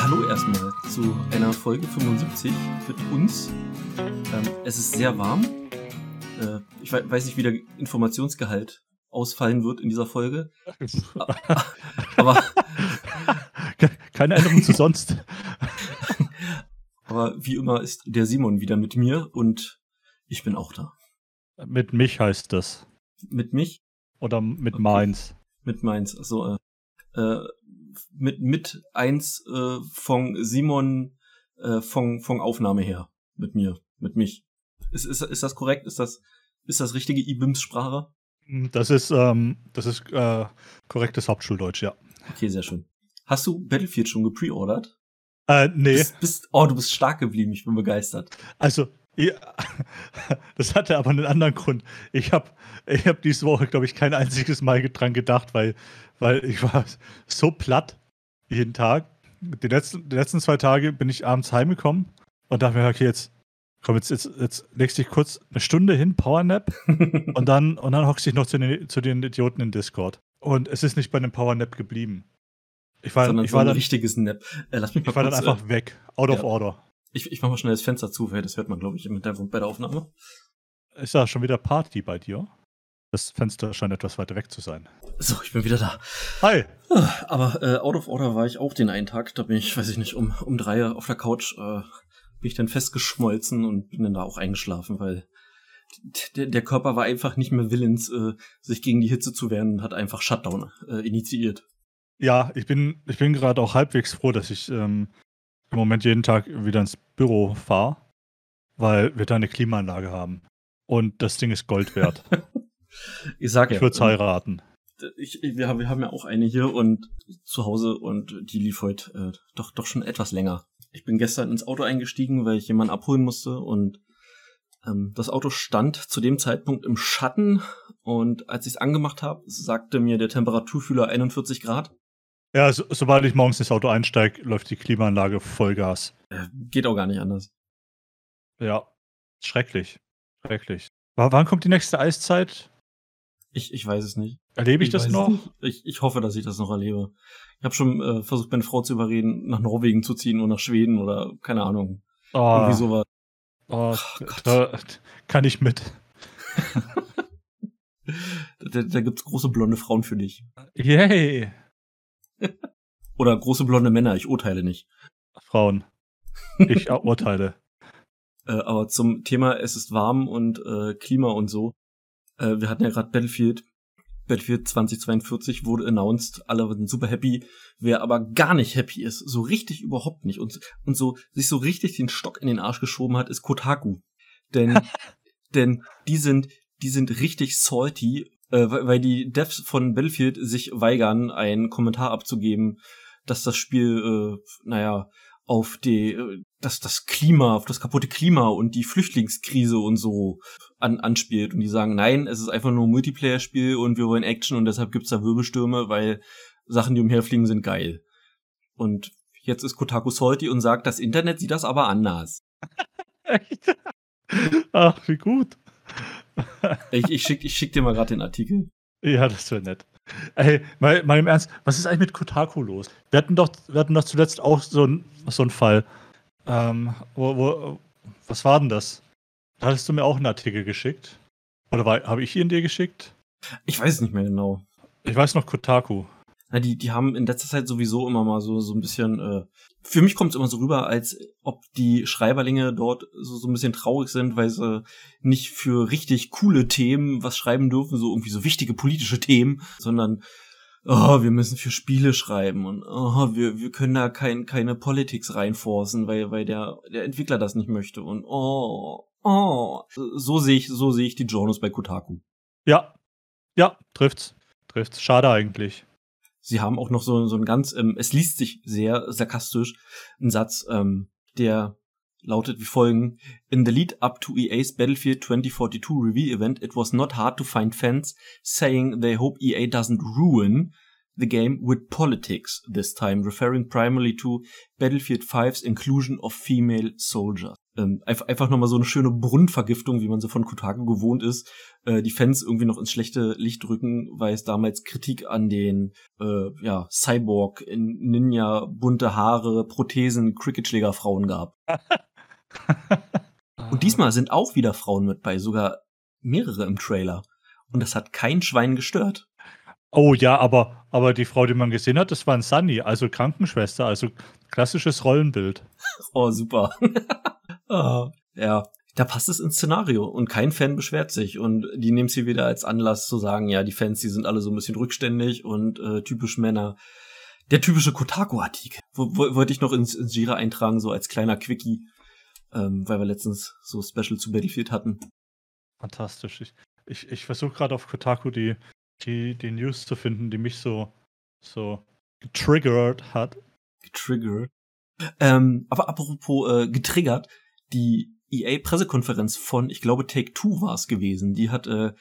Ja, hallo erstmal zu einer Folge 75 mit uns. Ähm, es ist sehr warm. Äh, ich weiß nicht, wie der Informationsgehalt ausfallen wird in dieser Folge. Aber keine Änderung zu sonst. Aber wie immer ist der Simon wieder mit mir und ich bin auch da. Mit mich heißt das. Mit mich? Oder mit okay. Mainz? Mit Mainz, also äh, äh, mit mit eins äh, von Simon äh, von von Aufnahme her mit mir, mit mich. Ist, ist, ist das korrekt? Ist das ist das richtige IBIMS-Sprache? Das ist ähm, das ist äh, korrektes Hauptschuldeutsch, ja. Okay, sehr schön. Hast du Battlefield schon gepreordert? Äh, nee. Bist, bist, oh, du bist stark geblieben. Ich bin begeistert. Also, ja, das hatte aber einen anderen Grund. Ich habe ich hab diese Woche, glaube ich, kein einziges Mal dran gedacht, weil, weil ich war so platt jeden Tag. Die letzten, die letzten zwei Tage bin ich abends heimgekommen und dachte mir, okay, jetzt komm, jetzt, jetzt, jetzt legst dich kurz eine Stunde hin, Powernap, und dann, und dann hockst dich noch zu den, zu den Idioten in Discord. Und es ist nicht bei einem Powernap geblieben. Ich war, Sondern ich so war ein dann, richtiges Nap. Äh, lass mich ich war kurz, dann einfach äh, weg. Out ja. of order. Ich, ich mach mal schnell das Fenster zu, weil das hört man, glaube ich, im Hintergrund bei der Aufnahme. Ist da schon wieder Party bei dir? Das Fenster scheint etwas weiter weg zu sein. So, ich bin wieder da. Hi. Aber äh, out of order war ich auch den einen Tag. Da bin ich, weiß ich nicht, um, um drei auf der Couch äh, bin ich dann festgeschmolzen und bin dann da auch eingeschlafen, weil der, der Körper war einfach nicht mehr willens, äh, sich gegen die Hitze zu wehren und hat einfach Shutdown äh, initiiert. Ja, ich bin, ich bin gerade auch halbwegs froh, dass ich ähm, im Moment jeden Tag wieder ins Büro fahre, weil wir da eine Klimaanlage haben. Und das Ding ist Gold wert. ich sag ja. Ich würde es heiraten. Ich, wir, haben, wir haben ja auch eine hier und zu Hause und die lief heute äh, doch, doch schon etwas länger. Ich bin gestern ins Auto eingestiegen, weil ich jemanden abholen musste und ähm, das Auto stand zu dem Zeitpunkt im Schatten und als ich es angemacht habe, sagte mir der Temperaturfühler 41 Grad. Ja, so, sobald ich morgens ins Auto einsteige, läuft die Klimaanlage Vollgas. Äh, geht auch gar nicht anders. Ja, schrecklich. Schrecklich. W wann kommt die nächste Eiszeit? Ich, ich weiß es nicht. Erlebe ich, ich das noch? Ich, ich hoffe, dass ich das noch erlebe. Ich habe schon äh, versucht, meine Frau zu überreden, nach Norwegen zu ziehen oder nach Schweden oder keine Ahnung. Oh. Irgendwie sowas. Oh, oh da kann ich mit. da, da gibt's große blonde Frauen für dich. Yay! Oder große blonde Männer, ich urteile nicht. Frauen. Ich urteile. äh, aber zum Thema es ist warm und äh, Klima und so. Äh, wir hatten ja gerade Battlefield. Battlefield 2042 wurde announced, alle sind super happy. Wer aber gar nicht happy ist, so richtig überhaupt nicht und, und so sich so richtig den Stock in den Arsch geschoben hat, ist Kotaku. Denn, denn die sind, die sind richtig salty, äh, weil die Devs von Battlefield sich weigern, einen Kommentar abzugeben, dass das Spiel, äh, naja, auf die, äh, dass das Klima, auf das kaputte Klima und die Flüchtlingskrise und so an, anspielt. Und die sagen, nein, es ist einfach nur ein Multiplayer-Spiel und wir wollen Action und deshalb gibt's da Wirbelstürme, weil Sachen, die umherfliegen, sind geil. Und jetzt ist Kotaku salty und sagt, das Internet sieht das aber anders. Echt? Ach, wie gut ich, ich, schick, ich schick dir mal gerade den Artikel. Ja, das wäre nett. Ey, mal, mal im Ernst, was ist eigentlich mit Kotaku los? Wir hatten doch, wir hatten doch zuletzt auch so, ein, so einen Fall. Ähm, wo, wo, was war denn das? Da hattest du mir auch einen Artikel geschickt. Oder habe ich ihn dir geschickt? Ich weiß es nicht mehr genau. Ich weiß noch Kotaku. Na, die, die haben in letzter Zeit sowieso immer mal so, so ein bisschen, äh, für mich kommt es immer so rüber, als ob die Schreiberlinge dort so, so ein bisschen traurig sind, weil sie nicht für richtig coole Themen was schreiben dürfen, so irgendwie so wichtige politische Themen, sondern oh, wir müssen für Spiele schreiben und oh, wir, wir können da kein, keine Politics reinforcen, weil, weil der, der Entwickler das nicht möchte und oh, oh, so sehe ich, so sehe ich die Journals bei Kotaku. Ja, ja, trifft's. Trifft's. Schade eigentlich. Sie haben auch noch so, so ein ganz, ähm, es liest sich sehr sarkastisch, ein Satz, ähm, der lautet wie folgen. In the lead up to EA's Battlefield 2042 reveal event, it was not hard to find fans saying they hope EA doesn't ruin the game with politics this time, referring primarily to Battlefield 5's inclusion of female soldiers. Ähm, einfach, einfach nochmal so eine schöne Brunnenvergiftung, wie man so von Kotaku gewohnt ist, äh, die Fans irgendwie noch ins schlechte Licht drücken, weil es damals Kritik an den äh, ja, Cyborg, in Ninja, bunte Haare, Prothesen, Cricketschlägerfrauen gab. Und diesmal sind auch wieder Frauen mit bei, sogar mehrere im Trailer. Und das hat kein Schwein gestört. Oh ja, aber, aber die Frau, die man gesehen hat, das war ein Sunny, also Krankenschwester, also klassisches Rollenbild. Oh, super. oh, ja, da passt es ins Szenario und kein Fan beschwert sich und die nehmen sie wieder als Anlass zu sagen, ja, die Fans, die sind alle so ein bisschen rückständig und äh, typisch Männer. Der typische Kotaku-Artikel. Wollte ich noch ins, ins Jira eintragen, so als kleiner Quickie, ähm, weil wir letztens so Special zu Battlefield hatten. Fantastisch. Ich, ich, ich versuche gerade auf Kotaku die, die, die News zu finden, die mich so, so getriggert hat. Getriggert? Ähm, aber apropos äh, getriggert, die EA-Pressekonferenz von, ich glaube, Take Two war es gewesen. Die hat äh,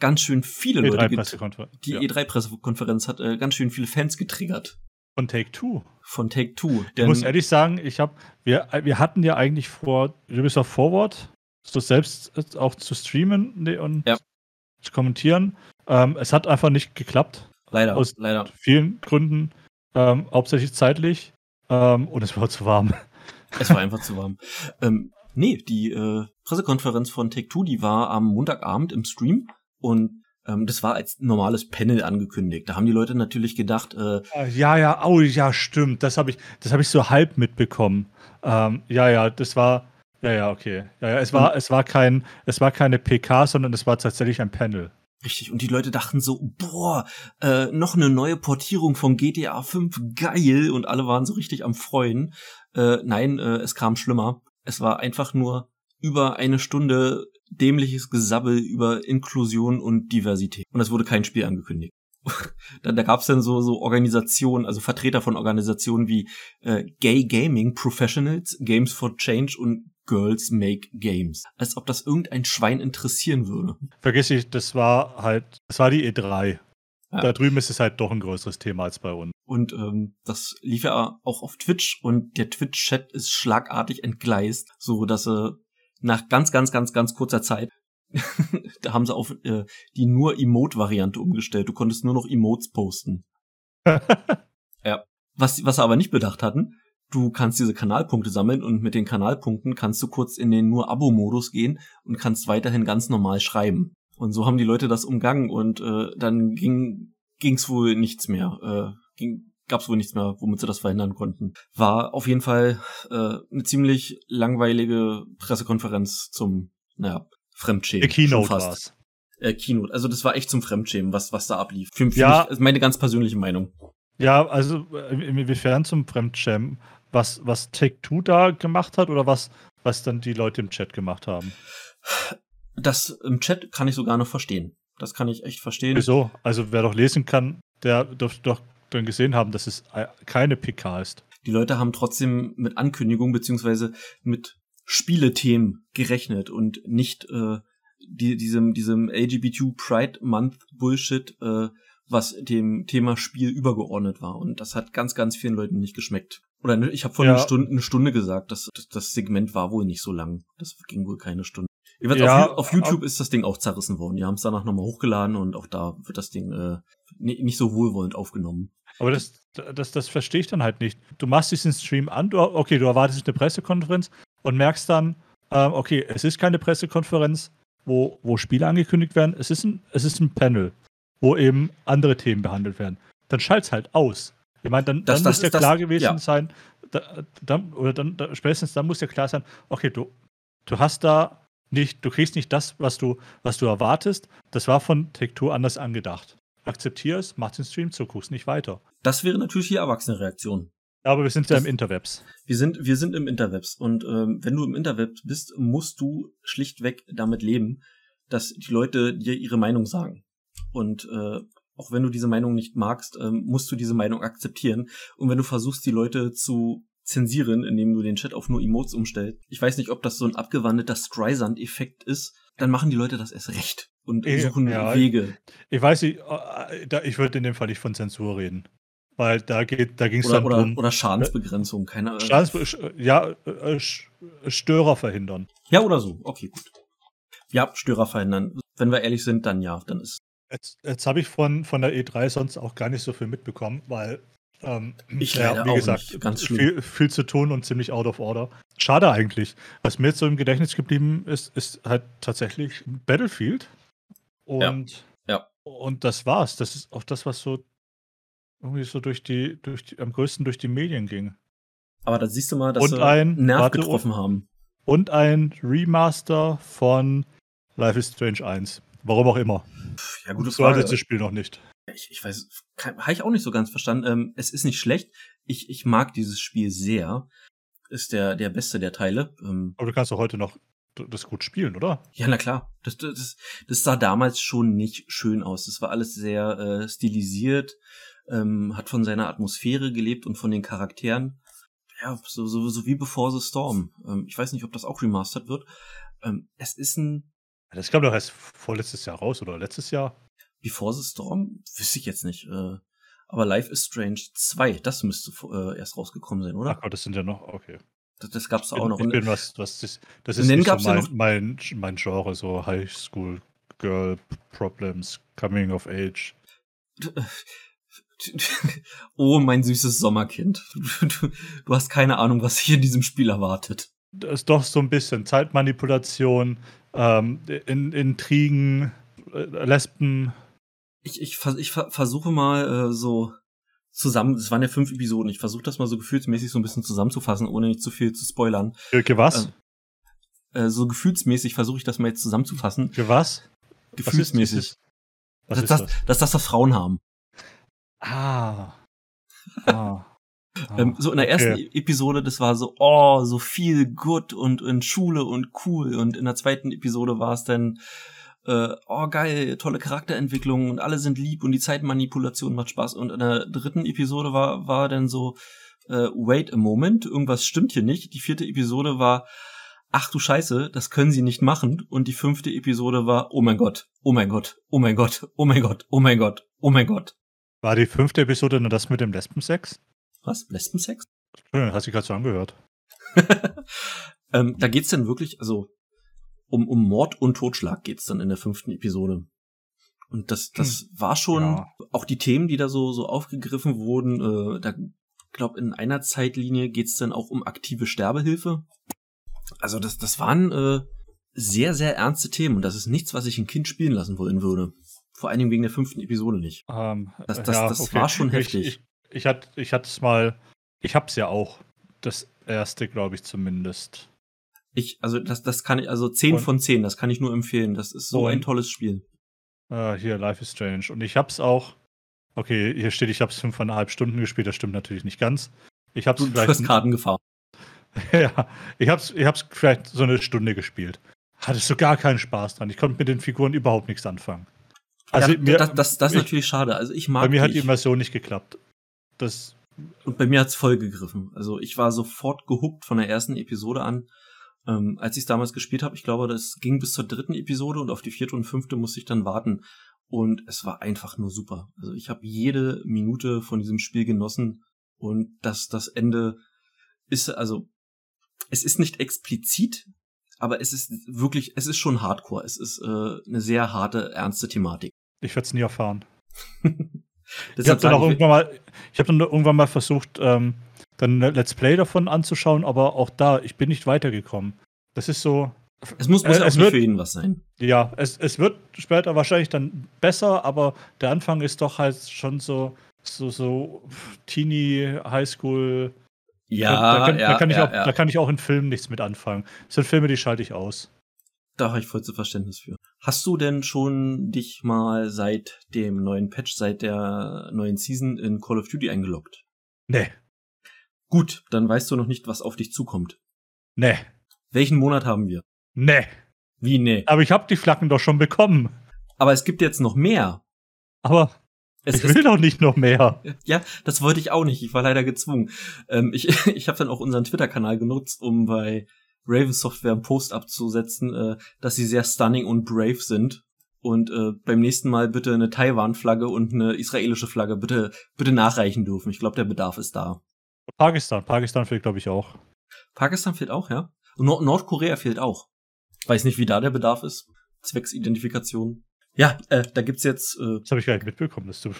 ganz schön viele E3 Leute. Pressekonferenz. Die ja. E3-Pressekonferenz hat äh, ganz schön viele Fans getriggert. Von Take Two. Von Take Two. Ich muss ehrlich sagen, ich habe, wir, wir hatten ja eigentlich vor, Ubisoft Forward, so selbst auch zu streamen ne, und Ja. zu kommentieren. Ähm, es hat einfach nicht geklappt. leider, aus- leider. Vielen Gründen, ähm, hauptsächlich zeitlich. Ähm, und es war zu warm. Es war einfach zu warm. Ähm, nee, die äh, Pressekonferenz von Take Two, die war am Montagabend im Stream und ähm, das war als normales Panel angekündigt. Da haben die Leute natürlich gedacht, äh, Ja, ja, oh ja, stimmt. Das habe ich, das habe ich so halb mitbekommen. Ähm, ja, ja, das war, ja, ja, okay. Ja, ja, es war, es war kein, es war keine PK, sondern es war tatsächlich ein Panel. Richtig, und die Leute dachten so, boah, äh, noch eine neue Portierung von GTA 5, geil, und alle waren so richtig am Freuen. Äh, nein, äh, es kam schlimmer. Es war einfach nur über eine Stunde dämliches Gesabbel über Inklusion und Diversität. Und es wurde kein Spiel angekündigt. da da gab es dann so, so Organisationen, also Vertreter von Organisationen wie äh, Gay Gaming Professionals, Games for Change und Girls Make Games. Als ob das irgendein Schwein interessieren würde. Vergiss nicht, das war halt, das war die E3. Ja. Da drüben ist es halt doch ein größeres Thema als bei uns. Und ähm, das lief ja auch auf Twitch und der Twitch-Chat ist schlagartig entgleist, so dass sie nach ganz, ganz, ganz, ganz kurzer Zeit, da haben sie auf äh, die nur Emote-Variante umgestellt. Du konntest nur noch Emotes posten. ja. Was, was sie aber nicht bedacht hatten, du kannst diese Kanalpunkte sammeln und mit den Kanalpunkten kannst du kurz in den nur Abo-Modus gehen und kannst weiterhin ganz normal schreiben. Und so haben die Leute das umgangen und äh, dann ging ging's wohl nichts mehr. Äh, ging, gab's wohl nichts mehr, womit sie das verhindern konnten. War auf jeden Fall äh, eine ziemlich langweilige Pressekonferenz zum, naja, Fremdschämen. Der Keynote war's. Äh, Keynote. Also das war echt zum Fremdschämen, was, was da ablief. Für, für Ja. mich, also meine ganz persönliche Meinung. Ja, also äh, inwiefern zum Fremdschämen? Was, was Take-Two da gemacht hat oder was, was dann die Leute im Chat gemacht haben? Das im Chat kann ich sogar noch verstehen. Das kann ich echt verstehen. Wieso? Also wer doch lesen kann, der dürfte doch dann gesehen haben, dass es äh, keine PK ist. Die Leute haben trotzdem mit Ankündigungen beziehungsweise mit Spielethemen gerechnet und nicht äh, die, diesem, diesem LGBT Pride Month Bullshit, äh, was dem Thema Spiel übergeordnet war. Und das hat ganz, ganz vielen Leuten nicht geschmeckt. Oder ne, ich habe vor Ja. einer Stunde, eine Stunde gesagt, dass das, das Segment war wohl nicht so lang. Das ging wohl keine Stunde. Ja, auf, auf YouTube ist das Ding auch zerrissen worden. Die haben es danach nochmal hochgeladen und auch da wird das Ding äh, ni- nicht so wohlwollend aufgenommen. Aber das, das, das verstehe ich dann halt nicht. Du machst diesen Stream an, du, okay, du erwartest eine Pressekonferenz und merkst dann, ähm, okay, es ist keine Pressekonferenz, wo, wo Spiele angekündigt werden, es ist, ein, es ist ein Panel, wo eben andere Themen behandelt werden. Dann schalt's halt aus. Ich meine, dann, Das- dann das muss ja das- klar gewesen ja. sein, da, dann, oder dann, da, spätestens dann muss ja klar sein, okay, du, du hast da nicht, du kriegst nicht das, was du, was du erwartest. Das war von Take-Two anders angedacht. Akzeptier es, mach den Stream zu, guckst nicht weiter. Das wäre natürlich die erwachsene Reaktion. Aber wir sind ja Das- im Interwebs. Wir sind, wir sind im Interwebs und ähm, wenn du im Interwebs bist, musst du schlichtweg damit leben, dass die Leute dir ihre Meinung sagen. Und äh, auch wenn du diese Meinung nicht magst, ähm, musst du diese Meinung akzeptieren. Und wenn du versuchst, die Leute zu zensieren, indem du den Chat auf nur Emotes umstellst, ich weiß nicht, ob das so ein abgewandelter Streisand-Effekt ist, dann machen die Leute das erst recht und suchen ja. Wege. Ich weiß nicht, äh, da- ich würde in dem Fall nicht von Zensur reden. Weil da geht, da ging es dann oder, drum. oder Schadensbegrenzung, keine Ahnung. Schadens- ja, äh, Störer verhindern. Ja, oder so. Okay, gut. Ja, Störer verhindern. Wenn wir ehrlich sind, dann ja, dann ist. Jetzt, jetzt habe ich von, von der E3 sonst auch gar nicht so viel mitbekommen, weil ähm, ich ja, wie gesagt, nicht. ganz viel, viel, zu tun und ziemlich out of order. Schade eigentlich. Was mir jetzt so im Gedächtnis geblieben ist, ist halt tatsächlich Battlefield. Und, ja. ja. und das war's. Das ist auch das, was so irgendwie so durch die, durch die, am größten durch die Medien ging. Aber da siehst du mal, dass und sie ein, Nerv warte, getroffen haben. Und ein Remaster von Life is Strange 1. Warum auch immer. Ja, gute Frage. So das Spiel noch nicht. Ich, ich weiß, habe ich auch nicht so ganz verstanden. Ähm, es ist nicht schlecht. Ich, ich mag dieses Spiel sehr. Ist der, der beste der Teile. Ähm, Aber du kannst doch heute noch das gut spielen, oder? Ja, na klar. Das, das, das sah damals schon nicht schön aus. Das war alles sehr äh, stilisiert, ähm, hat von seiner Atmosphäre gelebt und von den Charakteren. Ja, so, so, so wie Before the Storm. Ähm, ich weiß nicht, ob das auch remastered wird. Ähm, es ist ein. Das kam doch erst vorletztes Jahr raus, oder letztes Jahr? Before the Storm? Wüsste ich jetzt nicht. Äh, aber Life is Strange 2, das müsste äh, erst rausgekommen sein, oder? Ach Gott, das sind ja noch, okay. Das, das gab's auch noch. Ich bin was, was das, das ist nicht so mein, ja mein, mein Genre, so High School Girl Problems, Coming of Age. Oh, mein süßes Sommerkind. Du, du, hast keine Ahnung, was sich in diesem Spiel erwartet. Das ist doch so ein bisschen Zeitmanipulation, ähm, in, Intrigen, äh, Lesben. Ich, ich, ich versuche mal äh, so zusammen, es waren ja fünf Episoden, ich versuche das mal so gefühlsmäßig so ein bisschen zusammenzufassen, ohne nicht zu viel zu spoilern. Für was? Äh, äh, so gefühlsmäßig versuche ich das mal jetzt zusammenzufassen. Für was? Gefühlsmäßig. Was ist, was dass, das, dass das das Frauen haben. Ah. ah. ähm, so in der ersten okay. Episode, das war so, oh, so viel gut und in Schule und cool. Und in der zweiten Episode war es dann, äh, oh geil, tolle Charakterentwicklung und alle sind lieb und die Zeitmanipulation macht Spaß. Und in der dritten Episode war, war dann so, äh, wait a moment, irgendwas stimmt hier nicht. Die vierte Episode war, ach du Scheiße, das können sie nicht machen. Und die fünfte Episode war, oh mein Gott, oh mein Gott, oh mein Gott, oh mein Gott, oh mein Gott, oh mein Gott. War die fünfte Episode nur das mit dem Lesbensex? Was? Lesbensex? Entschuldigung, hast du gerade so angehört. ähm, da geht's denn wirklich, also um, um Mord und Totschlag geht's dann in der fünften Episode. Und das, das hm. war schon ja. auch die Themen, die da so, so aufgegriffen wurden. Äh, da glaube in einer Zeitlinie geht's dann auch um aktive Sterbehilfe. Also das, das waren äh, sehr, sehr ernste Themen und das ist nichts, was ich ein Kind spielen lassen wollen würde. Vor allen Dingen wegen der fünften Episode nicht. Ähm, das das, ja, das okay. war schon heftig. Ich, ich, ich hatte ich hatte es mal, ich hab's ja auch. Das erste, glaube ich zumindest. Ich, also das, das kann ich, also 10 und, von 10, das kann ich nur empfehlen. Das ist so ein tolles Spiel. Uh, hier, Life is Strange. Und ich hab's auch, okay, hier steht, ich hab's fünfeinhalb Stunden gespielt, das stimmt natürlich nicht ganz. Ich hab's du, vielleicht. Du hast Kartengefahr. ja, ich hab's, ich hab's vielleicht so eine Stunde gespielt. Hatte so gar keinen Spaß dran. Ich konnte mit den Figuren überhaupt nichts anfangen. Also ja, mir, das, das, das ist natürlich schade. Also ich mag. Bei mir hat die Immersion nicht geklappt. Das. Und bei mir hat's voll gegriffen. Also ich war sofort gehuckt von der ersten Episode an. Ähm, als ich es damals gespielt habe, ich glaube, das ging bis zur dritten Episode und auf die vierte und fünfte musste ich dann warten. Und es war einfach nur super. Also ich habe jede Minute von diesem Spiel genossen und das, das Ende ist, also, es ist nicht explizit, aber es ist wirklich, es ist schon Hardcore. Es ist äh, eine sehr harte, ernste Thematik. Ich werde es nie erfahren. ich habe dann auch irgendwann mal, ich habe dann irgendwann mal versucht, ähm, dann ein Let's Play davon anzuschauen, aber auch da, ich bin nicht weitergekommen. Das ist so. Es muss, muss äh, es wird, für ihn was sein. Ja, es, es wird später wahrscheinlich dann besser, aber der Anfang ist doch halt schon so, so, so Teenie, Highschool. Ja, da, kann, ja, da kann ich ja, auch, ja. da kann ich auch in Filmen nichts mit anfangen. Das sind Filme, die schalte ich aus. Da habe ich vollstes Verständnis für. Hast du denn schon dich mal seit dem neuen Patch, seit der neuen Season in Call of Duty eingeloggt? Nee. Gut, dann weißt du noch nicht, was auf dich zukommt. Nee. Welchen Monat haben wir? Nee. Wie nee? Aber ich habe die Flaggen doch schon bekommen. Aber es gibt jetzt noch mehr. Aber es ich will doch nicht noch mehr. Ja, das wollte ich auch nicht. Ich war leider gezwungen. Ähm, ich ich habe dann auch unseren Twitter-Kanal genutzt, um bei Raven Software einen Post abzusetzen, äh, dass sie sehr stunning und brave sind. Und äh, beim nächsten Mal bitte eine Taiwan-Flagge und eine israelische Flagge bitte bitte nachreichen dürfen. Ich glaube, der Bedarf ist da. Pakistan, Pakistan fehlt, glaube ich, auch. Pakistan fehlt auch, ja. Nord Nordkorea fehlt auch. Weiß nicht, wie da der Bedarf ist. Zwecks Identifikation. Ja, äh, da gibt's jetzt. Äh, das habe ich gar nicht mitbekommen, dass du,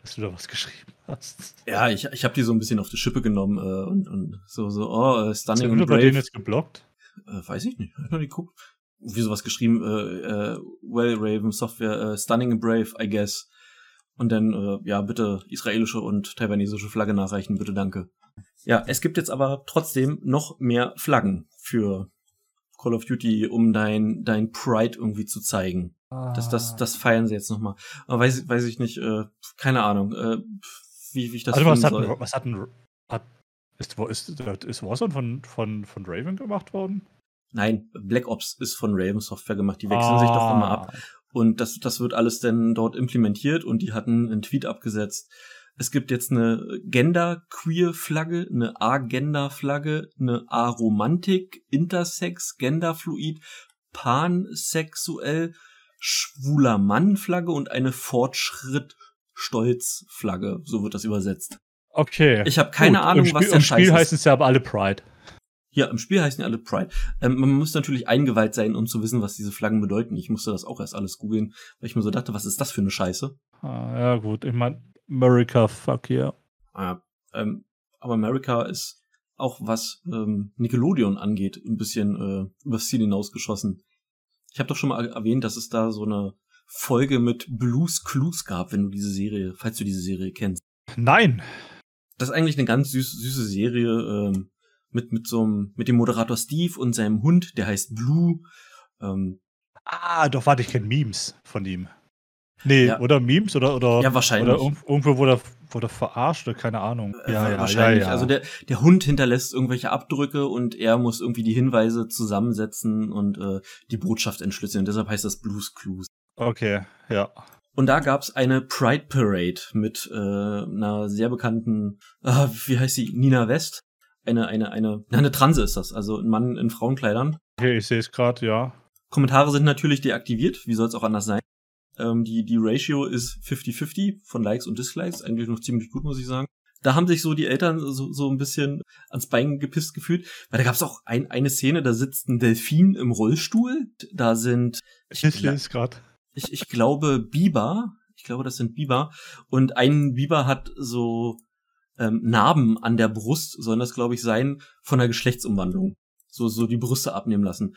dass du da was geschrieben hast. Ja, ich, ich habe die so ein bisschen auf die Schippe genommen äh, und, und so, so, oh, äh, Stunning und Brave. Bei denen jetzt geblockt? Äh, weiß ich nicht. Hab ich noch nicht geguckt. Wie sowas geschrieben, äh, äh, Well Raven Software, äh, Stunning and Brave, I guess. Und dann, äh, ja, bitte israelische und taiwanesische Flagge nachreichen, bitte danke. Ja, es gibt jetzt aber trotzdem noch mehr Flaggen für Call of Duty, um dein, dein Pride irgendwie zu zeigen. Das, das, das feiern sie jetzt nochmal. Aber weiß, weiß ich nicht, äh, keine Ahnung, äh, wie, wie ich das also, was hat, soll. was hat ein, hat, ist, ist, ist Warzone von, von, von Raven gemacht worden? Nein, Black Ops ist von Raven Software gemacht. Die wechseln ah. sich doch immer ab. Und das, das wird alles dann dort implementiert und die hatten einen Tweet abgesetzt. Es gibt jetzt eine Gender-Queer-Flagge, eine Agender-Flagge, eine Aromantik, Intersex, Genderfluid, Pansexuell, schwuler Mann-Flagge und eine Fortschritt-Stolz-Flagge. So wird das übersetzt. Okay. Ich habe keine Gut, Ahnung, Spiel, was der Scheiß ist. Im Spiel heißen es ja aber alle Pride. Ja, im Spiel heißen ja alle Pride. Ähm, man muss natürlich eingeweiht sein, um zu wissen, was diese Flaggen bedeuten. Ich musste das auch erst alles googeln, weil ich mir so dachte, was ist das für eine Scheiße? Ah, ja, gut. Ich meine, America, fuck yeah. Ah, ähm, aber America ist auch was ähm, Nickelodeon angeht, ein bisschen äh, übers Ziel hinausgeschossen. Ich habe doch schon mal erwähnt, dass es da so eine Folge mit Blues Clues gab, wenn du diese Serie, falls du diese Serie kennst. Nein. Das ist eigentlich eine ganz süß, süße Serie ähm, mit mit so einem mit dem Moderator Steve und seinem Hund, der heißt Blue. Ähm, ah, doch warte, ich kenne Memes von ihm. Nee, ja. oder Memes oder oder ja wahrscheinlich oder irgendwo wurde wurde verarscht oder keine Ahnung. Äh, ja, ja, wahrscheinlich. Ja, ja. Also der der Hund hinterlässt irgendwelche Abdrücke und er muss irgendwie die Hinweise zusammensetzen und äh, die Botschaft entschlüsseln. Deshalb heißt das Blues Clues. Okay, ja. Und da gab's eine Pride Parade mit äh, einer sehr bekannten, äh, wie heißt sie, Nina West. Eine, eine, eine, eine Transe ist das, also ein Mann in Frauenkleidern. Okay, ich sehe es gerade, ja. Kommentare sind natürlich deaktiviert, wie soll es auch anders sein. Ähm, die, die Ratio ist 50-50 von Likes und Dislikes, eigentlich noch ziemlich gut, muss ich sagen. Da haben sich so die Eltern so, so ein bisschen ans Bein gepisst gefühlt, weil da gab es auch ein, eine Szene, da sitzt ein Delfin im Rollstuhl, da sind ich, ich lese gerade. Ich, ich glaube Biber, ich glaube, das sind Biber und ein Biber hat so ähm, Narben an der Brust, sollen das glaube ich sein, von der Geschlechtsumwandlung. So so die Brüste abnehmen lassen.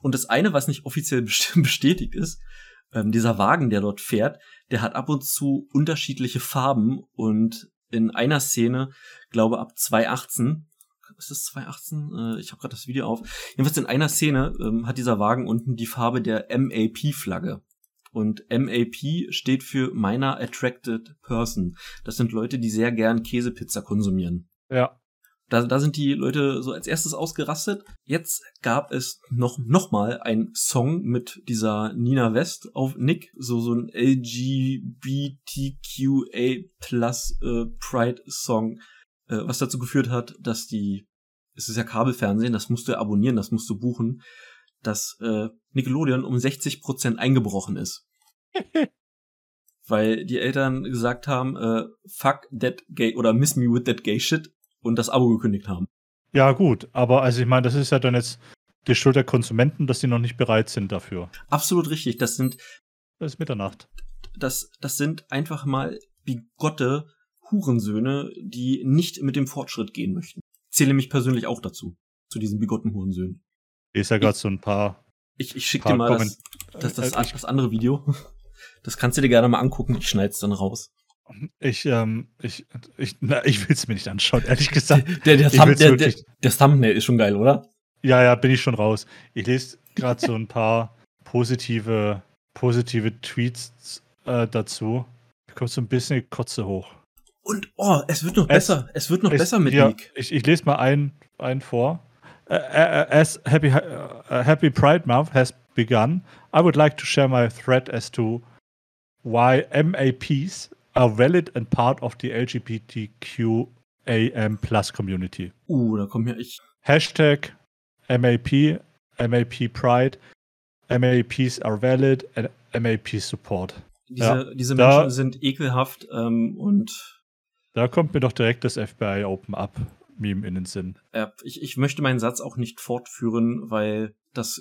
Und das eine, was nicht offiziell bestätigt ist, ähm, dieser Wagen, der dort fährt, der hat ab und zu unterschiedliche Farben und in einer Szene, glaube ab 2018, ist das 2018? Äh, ich habe gerade das Video auf. Jedenfalls in einer Szene ähm, hat dieser Wagen unten die Farbe der MAP-Flagge. Und MAP steht für Minor Attracted Person. Das sind Leute, die sehr gern Käsepizza konsumieren. Ja. Da, da sind die Leute so als erstes ausgerastet. Jetzt gab es noch, noch mal ein Song mit dieser Nina West auf Nick, so, so ein LGBTQA plus äh, Pride Song, äh, was dazu geführt hat, dass die, es ist ja Kabelfernsehen, das musst du abonnieren, das musst du buchen, dass äh, Nickelodeon um 60% eingebrochen ist. Weil die Eltern gesagt haben, äh, fuck that gay oder miss me with that gay shit und das Abo gekündigt haben. Ja, gut, aber also ich meine, das ist ja dann jetzt die Schuld der Konsumenten, dass sie noch nicht bereit sind dafür. Absolut richtig. Das sind. Das ist Mitternacht. Das, das sind einfach mal bigotte Hurensöhne, die nicht mit dem Fortschritt gehen möchten. Ich zähle mich persönlich auch dazu. Zu diesen bigotten Hurensöhnen. Ich ist ja gerade so ein paar. Ich, ich schicke dir mal das, das, das, das, das andere Video. Das kannst du dir gerne mal angucken. Ich schneide es dann raus. Ich, ähm, ich, ich, na, ich will es mir nicht anschauen, ehrlich gesagt. Der, der, Thumb, der, der, der, Thumbnail ist schon geil, oder? Ja, ja, bin ich schon raus. Ich lese gerade so ein paar positive, positive Tweets äh, dazu. Da kommt so ein bisschen Kotze hoch. Und, oh, es wird noch es, besser. Es wird noch es, besser mit ja, Nick. Ich, ich lese mal einen, einen vor. As happy, uh, happy Pride Month has begun, I would like to share my thread as to why MAPs are valid and part of the LGBTQAM plus community. Uh, da kommen ja ich. Hashtag MAP, MAP Pride, MAPs are valid and MAP support. Diese, ja, diese Menschen sind ekelhaft ähm, und. Da kommt mir doch direkt das FBI Open Up Meme in den Sinn. Äh, ich, ich möchte meinen Satz auch nicht fortführen, weil das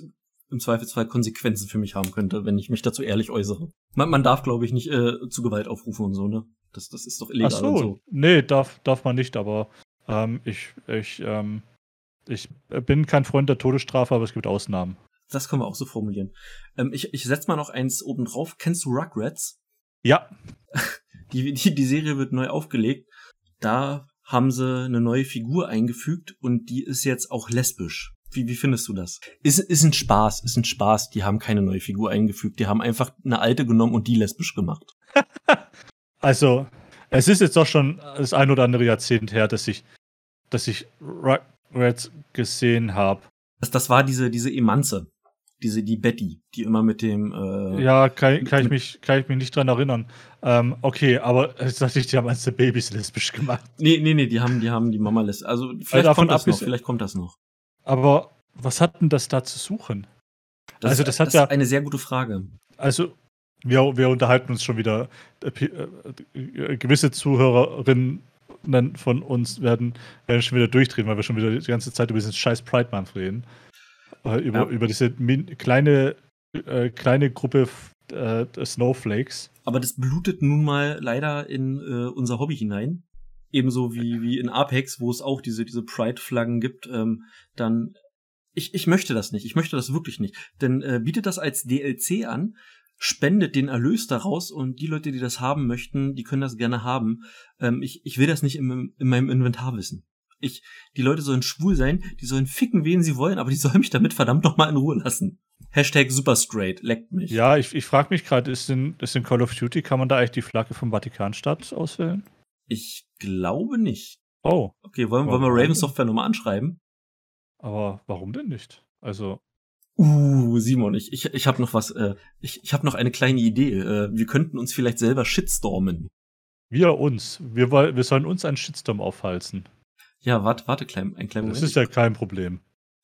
im Zweifelsfall Konsequenzen für mich haben könnte, wenn ich mich dazu ehrlich äußere. Man, man darf, glaube ich, nicht äh, zu Gewalt aufrufen und so, ne? Das, das ist doch illegal Ach so, und so. nee, darf, darf man nicht, aber ähm, ich, ich, ähm, ich bin kein Freund der Todesstrafe, aber es gibt Ausnahmen. Das können wir auch so formulieren. Ähm, ich ich setze mal noch eins oben drauf. Kennst du Rugrats? Ja, Die, die, die Serie wird neu aufgelegt. Da haben sie eine neue Figur eingefügt und die ist jetzt auch lesbisch. Wie, wie findest du das? Ist, ist ein Spaß, ist ein Spaß. Die haben keine neue Figur eingefügt. Die haben einfach eine alte genommen und die lesbisch gemacht. also es ist jetzt doch schon das ein oder andere Jahrzehnt her, dass ich, dass ich Rugrats gesehen habe. Das, das war diese, diese Emanze. Diese, die Betty, die immer mit dem, äh, Ja, kann, kann, ich mich, kann ich mich nicht dran erinnern. Ähm, okay, aber jetzt dachte ich, die haben eins der Babys lesbisch gemacht. Nee, nee, nee, die haben, die haben die Mama lässt. Also vielleicht davon kommt das noch, vielleicht kommt das noch. Aber was hat denn das da zu suchen? Das, Also ist- das hat das ja- ist eine sehr gute Frage. Also, wir, wir unterhalten uns schon wieder. Äh, P- äh, gewisse Zuhörerinnen von uns werden, werden schon wieder durchdrehen, weil wir schon wieder die ganze Zeit über diesen scheiß Pride Month reden. Äh, über, Ja. über diese min kleine, äh, kleine Gruppe äh, Snowflakes. Aber das blutet nun mal leider in äh, unser Hobby hinein. Ebenso wie, wie in Apex, wo es auch diese, diese Pride-Flaggen gibt. Ähm, dann, ich, ich möchte das nicht. Ich möchte das wirklich nicht. Denn äh, bietet das als DLC an, spendet den Erlös daraus und die Leute, die das haben möchten, die können das gerne haben. Ähm, ich, ich will das nicht im, in meinem Inventar wissen. Ich, die Leute sollen schwul sein, die sollen ficken, wen sie wollen, aber die sollen mich damit verdammt noch mal in Ruhe lassen. Hashtag super straight, leckt mich. Ja, ich, ich frage mich gerade, ist in, ist in Call of Duty, kann man da eigentlich die Flagge vom Vatikanstaat auswählen? Ich glaube nicht. Oh, Okay, wollen, wollen wir? Raven Software nochmal anschreiben? aber warum denn nicht? Also, Uh, Simon, ich, ich, ich habe noch was, äh, ich, ich habe noch eine kleine Idee. Äh, wir könnten uns vielleicht selber shitstormen. wir uns, wir, wir sollen uns einen Shitstorm aufhalsen. Ja, warte, warte, klein, ein kleiner Das Moment. ist ja kein Problem.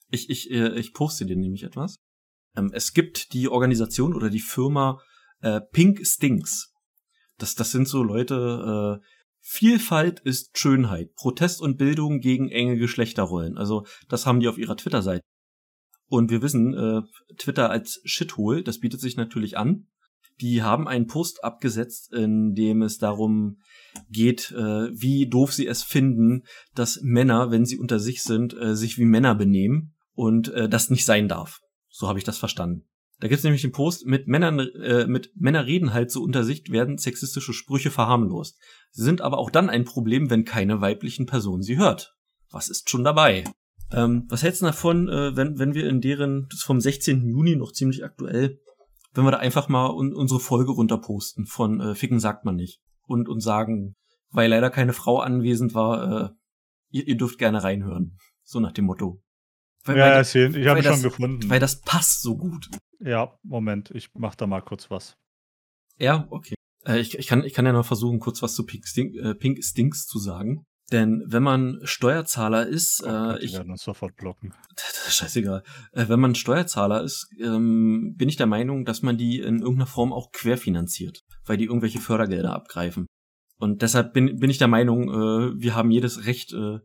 Ich, ich, äh, ich poste dir nämlich etwas. Ähm, es gibt die Organisation oder die Firma äh, Pink Stinks. Das, das sind so Leute, äh, Vielfalt ist Schönheit. Protest und Bildung gegen enge Geschlechterrollen. Also, das haben die auf ihrer Twitter-Seite. Und wir wissen, äh, Twitter als Shithole, das bietet sich natürlich an. Die haben einen Post abgesetzt, in dem es darum geht, äh, wie doof sie es finden, dass Männer, wenn sie unter sich sind, äh, sich wie Männer benehmen und äh, das nicht sein darf. So habe ich das verstanden. Da gibt's nämlich den Post mit Männern, äh, mit Männer reden halt so unter sich, werden sexistische Sprüche verharmlost. Sie sind aber auch dann ein Problem, wenn keine weiblichen Person sie hört. Was ist schon dabei? Ähm, was hältst du davon, äh, wenn, wenn wir in deren, das ist vom 16. Juni noch ziemlich aktuell, wenn wir da einfach mal un unsere Folge runterposten von äh, Ficken sagt man nicht und, und sagen, weil leider keine Frau anwesend war, äh, ihr, ihr dürft gerne reinhören. So nach dem Motto. Weil, ja, weil, erzählen. Ich habe schon das- gefunden. weil das passt so gut. ja, Moment, ich mach da mal kurz was. Ja, okay. Äh, ich, ich, kann, ich kann ja noch versuchen, kurz was zu Pink, Stink, äh, Pink Stinks zu sagen. Denn wenn man Steuerzahler ist, Oh Gott, äh, ich, werden uns sofort blocken. scheißegal, äh, wenn man Steuerzahler ist, ähm, bin ich der Meinung, dass man die in irgendeiner Form auch querfinanziert, weil die irgendwelche Fördergelder abgreifen. Und deshalb bin, bin ich der Meinung, äh, wir haben jedes Recht, äh,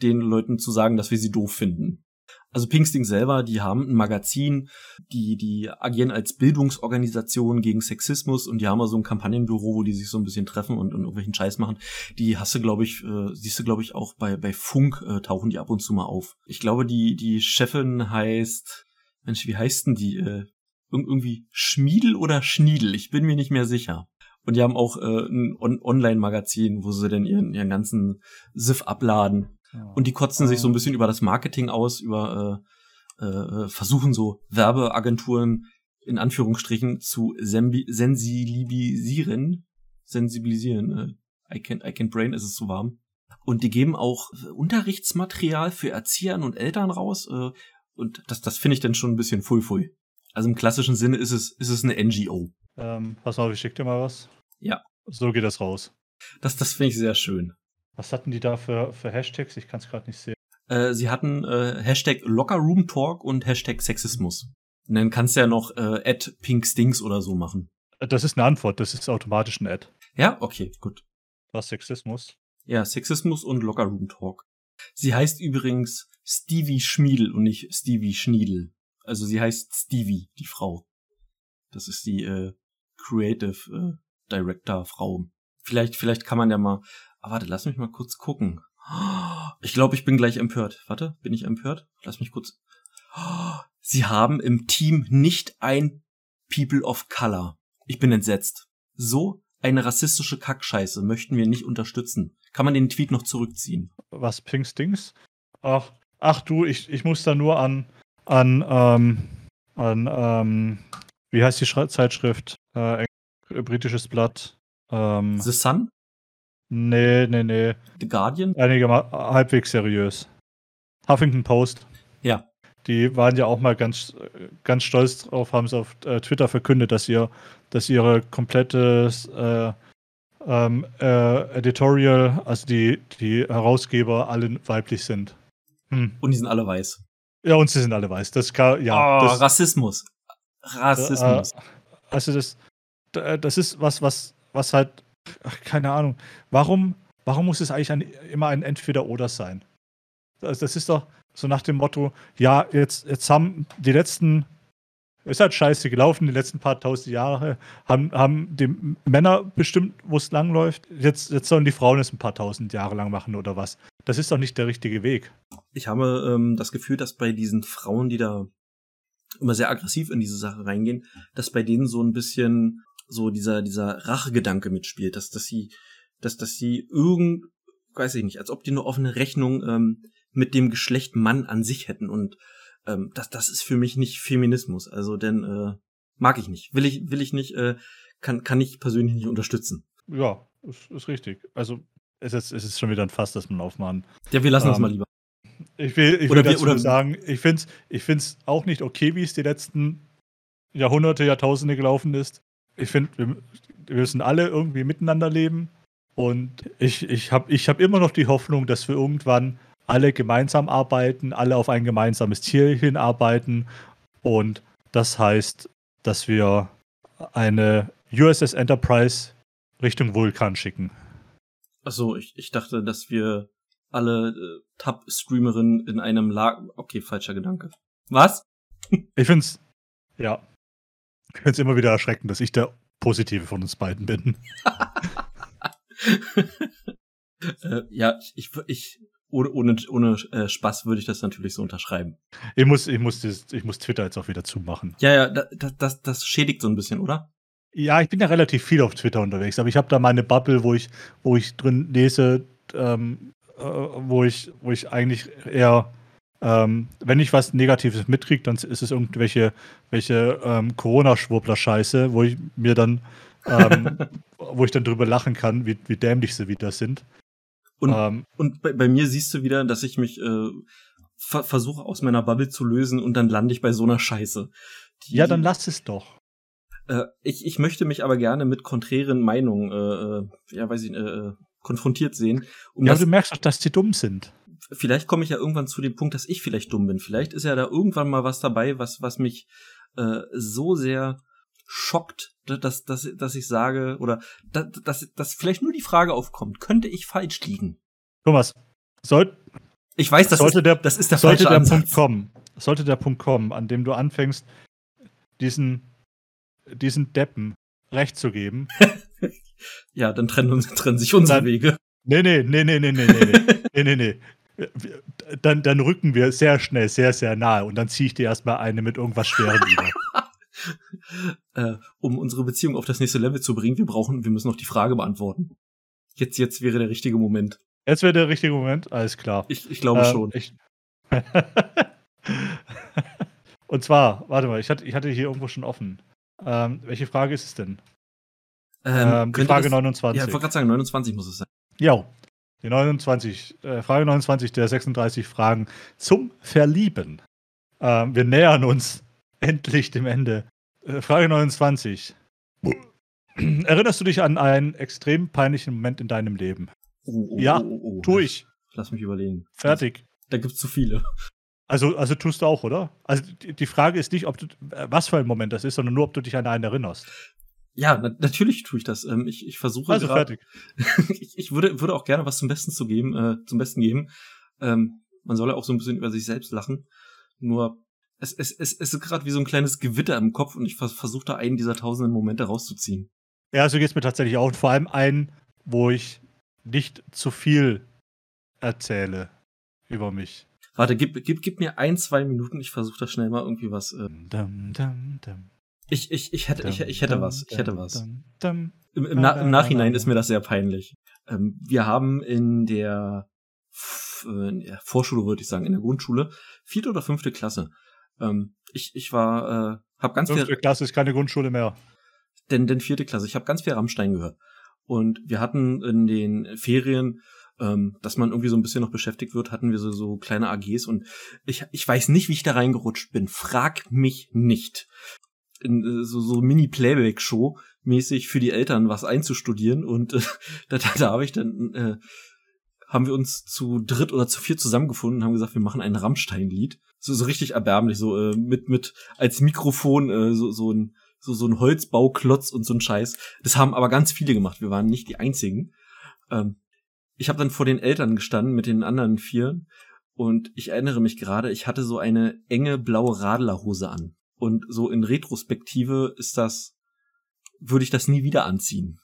den Leuten zu sagen, dass wir sie doof finden. Also Pinkstink selber, die haben ein Magazin, die, die agieren als Bildungsorganisation gegen Sexismus und die haben so ein Kampagnenbüro, wo die sich so ein bisschen treffen und, und irgendwelchen Scheiß machen. Die hast du, glaube ich, äh, siehst du, glaube ich, auch bei, bei Funk äh, tauchen die ab und zu mal auf. Ich glaube, die, die Chefin heißt, Mensch, wie heißt denn die? Äh, irg- irgendwie Schmiedel oder Schniedel? Ich bin mir nicht mehr sicher. Und die haben auch äh, ein On Online-Magazin, wo sie dann ihren, ihren ganzen Siff abladen. Und die kotzen sich so ein bisschen über das Marketing aus, über äh, äh, versuchen so Werbeagenturen in Anführungsstrichen zu sensibilisieren. Sensibilisieren. Äh, I can't, I can't brain, es ist zu warm. Und die geben auch Unterrichtsmaterial für Erziehern und Eltern raus. Äh, und das, das finde ich dann schon ein bisschen fui fui. Also im klassischen Sinne ist es, ist es eine NGO. Ähm, pass auf, ich schick dir mal was. Ja. So geht das raus. Das, das finde ich sehr schön. Was hatten die da für, für Hashtags? Ich kann es gerade nicht sehen. Äh, sie hatten äh, Hashtag Lockerroomtalk und Hashtag Sexismus. Und dann kannst du ja noch äh, Ad Pinkstings oder so machen. Äh, Das ist eine Antwort, das ist automatisch ein Ad. Ja, okay, gut. Was Sexismus? Ja, Sexismus und Lockerroomtalk. Sie heißt übrigens Stevie Schmiedel und nicht Stevie Schniedel. Also sie heißt Stevie, die Frau. Das ist die äh, Creative äh, Director Frau. Vielleicht, vielleicht kann man ja mal. Ah, warte, lass mich mal kurz gucken. Ich glaube, ich bin gleich empört. Warte, bin ich empört? Lass mich kurz. Sie haben im Team nicht ein People of Color. Ich bin entsetzt. So eine rassistische Kackscheiße möchten wir nicht unterstützen. Kann man den Tweet noch zurückziehen? Was, Pink Stings? Ach, ach du, ich, ich muss da nur an, an, ähm, an, ähm, wie heißt die Schre Zeitschrift? Äh, britisches Blatt. Ähm, The Sun? Nee, nee, nee. The Guardian? Einigermaßen halbwegs seriös. Huffington Post. Ja. Die waren ja auch mal ganz, ganz stolz drauf, haben es auf äh, Twitter verkündet, dass ihr, dass ihre komplette äh, ähm, äh, Editorial, also die, die Herausgeber, alle weiblich sind. Hm. Und die sind alle weiß. Ja, und sie sind alle weiß. Das kann, ja. Oh, das, Rassismus. Rassismus. Äh, also das, das ist was, was, was halt, ach, keine Ahnung. Warum, warum muss es eigentlich ein, immer ein Entweder-Oder sein? Das, das ist doch so nach dem Motto, ja, jetzt, jetzt haben die letzten ist halt scheiße gelaufen, die letzten paar tausend Jahre haben, haben die Männer bestimmt, wo es langläuft. Jetzt, jetzt sollen die Frauen es ein paar tausend Jahre lang machen oder was. Das ist doch nicht der richtige Weg. Ich habe ähm, das Gefühl, dass bei diesen Frauen, die da immer sehr aggressiv in diese Sache reingehen, dass bei denen so ein bisschen so dieser, dieser Rachegedanke mitspielt, dass, dass sie, dass, dass sie irgend, weiß ich nicht, als ob die eine offene Rechnung ähm, mit dem Geschlecht Mann an sich hätten und ähm, das, das ist für mich nicht Feminismus. Also denn äh, mag ich nicht, will ich, will ich nicht, äh, kann, kann ich persönlich nicht unterstützen. Ja, ist, ist richtig. Also es ist, es ist schon wieder ein Fass, das man aufmachen. Ja, wir lassen ähm, das mal lieber. Ich will, ich will dazu wir, sagen, ich finde es ich find's auch nicht okay, wie es die letzten Jahrhunderte, Jahrtausende gelaufen ist. Ich finde, wir, wir müssen alle irgendwie miteinander leben. Und ich, ich habe ich hab immer noch die Hoffnung, dass wir irgendwann alle gemeinsam arbeiten, alle auf ein gemeinsames Ziel hinarbeiten. Und das heißt, dass wir eine USS Enterprise Richtung Vulkan schicken. Achso, ich, ich dachte, dass wir alle äh, Tab-Streamerinnen in einem Lager. Okay, falscher Gedanke. Was? ich find's, ja. Ich find's immer wieder erschreckend, dass ich der Positive von uns beiden bin. äh, ja, ich, ich ohne, ohne, ohne äh, Spaß würde ich das natürlich so unterschreiben. Ich muss, ich muss, das, ich muss Twitter jetzt auch wieder zumachen. Ja, ja, das, das, das schädigt so ein bisschen, oder? Ja, ich bin ja relativ viel auf Twitter unterwegs, aber ich habe da meine Bubble, wo ich, wo ich drin lese, ähm, äh, wo ich, wo ich eigentlich eher, ähm, wenn ich was Negatives mitkriege, dann ist es irgendwelche welche ähm, Corona-Schwurbler-Scheiße, wo ich mir dann, ähm, wo ich dann drüber lachen kann, wie, wie dämlich sie wieder sind. Und, ähm, und bei, bei, mir siehst du wieder, dass ich mich äh, ver versuche aus meiner Bubble zu lösen und dann lande ich bei so einer Scheiße. Die, ja, dann lass es doch. Äh, ich, ich möchte mich aber gerne mit konträren Meinungen, äh, äh ja, weiß ich, äh, konfrontiert sehen. Um ja, du merkst doch, dass die dumm sind. Vielleicht komme ich ja irgendwann zu dem Punkt, dass ich vielleicht dumm bin. Vielleicht ist ja da irgendwann mal was dabei, was, was mich äh, so sehr schockt, dass, dass, dass ich sage, oder dass, dass, dass vielleicht nur die Frage aufkommt, könnte ich falsch liegen? Thomas, soll, ich weiß, das, sollte ist, der, das ist der sollte der Punkt kommen, sollte der Punkt kommen, an dem du anfängst, diesen, diesen Deppen Recht zu geben. ja, dann trennen, uns, trennen sich unsere dann, Wege. Nee, nee, nee, nee, nee, nee, nee, nee, nee, nee. Dann, dann rücken wir sehr schnell, sehr, sehr nahe und dann ziehe ich dir erstmal eine mit irgendwas Schwerem über. äh, um unsere Beziehung auf das nächste Level zu bringen, wir brauchen, wir müssen noch die Frage beantworten. Jetzt, jetzt wäre der richtige Moment. Jetzt wäre der richtige Moment, alles klar. Ich, ich glaube ähm, schon. Ich Und zwar, warte mal, ich hatte, ich hatte hier irgendwo schon offen. Ähm, welche Frage ist es denn? Ähm, ähm die Frage das, 29. Ja, ich wollte gerade sagen, 29 muss es sein. Ja, die 29, äh, Frage 29 der 36 Fragen zum Verlieben. Ähm, wir nähern uns endlich dem Ende. Äh, Frage 29. Erinnerst du dich an einen extrem peinlichen Moment in deinem Leben? Oh, oh, ja, oh, oh, tu ich. Lass mich überlegen. Fertig. Da gibt's zu viele. Also, also tust du auch, oder? Also die Frage ist nicht, ob du was für ein Moment das ist, sondern nur, ob du dich an einen erinnerst. Ja, na natürlich tue ich das. Ähm, ich, ich versuche also grad, fertig. ich, ich würde, würde auch gerne was zum Besten zu geben, äh, zum Besten geben. Ähm, man soll ja auch so ein bisschen über sich selbst lachen. Nur, es, es, es, es ist gerade wie so ein kleines Gewitter im Kopf und ich vers versuche da einen dieser tausenden Momente rauszuziehen. Ja, so geht es mir tatsächlich auch. Und vor allem einen, wo ich nicht zu viel erzähle über mich. Warte, gib, gib, gib mir ein, zwei Minuten, ich versuche da schnell mal irgendwie was. Äh Dum, dum, dum, ich, ich, ich hätte, ich, ich hätte was. Ich hätte was. Im, im, Na im Nachhinein ist mir das sehr peinlich. Ähm, wir haben in der, äh, in der Vorschule, würde ich sagen, in der Grundschule, vierte oder fünfte Klasse. Ähm, ich, ich war, äh, hab ganz Fünfte viel, Klasse ist keine Grundschule mehr. denn, denn vierte Klasse, ich habe ganz viel Rammstein gehört. Und wir hatten in den Ferien, ähm, dass man irgendwie so ein bisschen noch beschäftigt wird, hatten wir so, so kleine AGs und ich, ich weiß nicht, wie ich da reingerutscht bin. Frag mich nicht. In, äh, so, so Mini-Playback-Show mäßig für die Eltern was einzustudieren und äh, da, da, da habe ich dann äh, haben wir uns zu dritt oder zu vier zusammengefunden und haben gesagt, wir machen ein Rammstein-Lied. So, so richtig erbärmlich, so äh, mit, mit als Mikrofon äh, so, so ein so, so ein Holzbauklotz und so ein Scheiß. Das haben aber ganz viele gemacht. Wir waren nicht die einzigen. Ähm, ich habe dann vor den Eltern gestanden mit den anderen vier und ich erinnere mich gerade, ich hatte so eine enge blaue Radlerhose an. Und so in Retrospektive ist das, würde ich das nie wieder anziehen.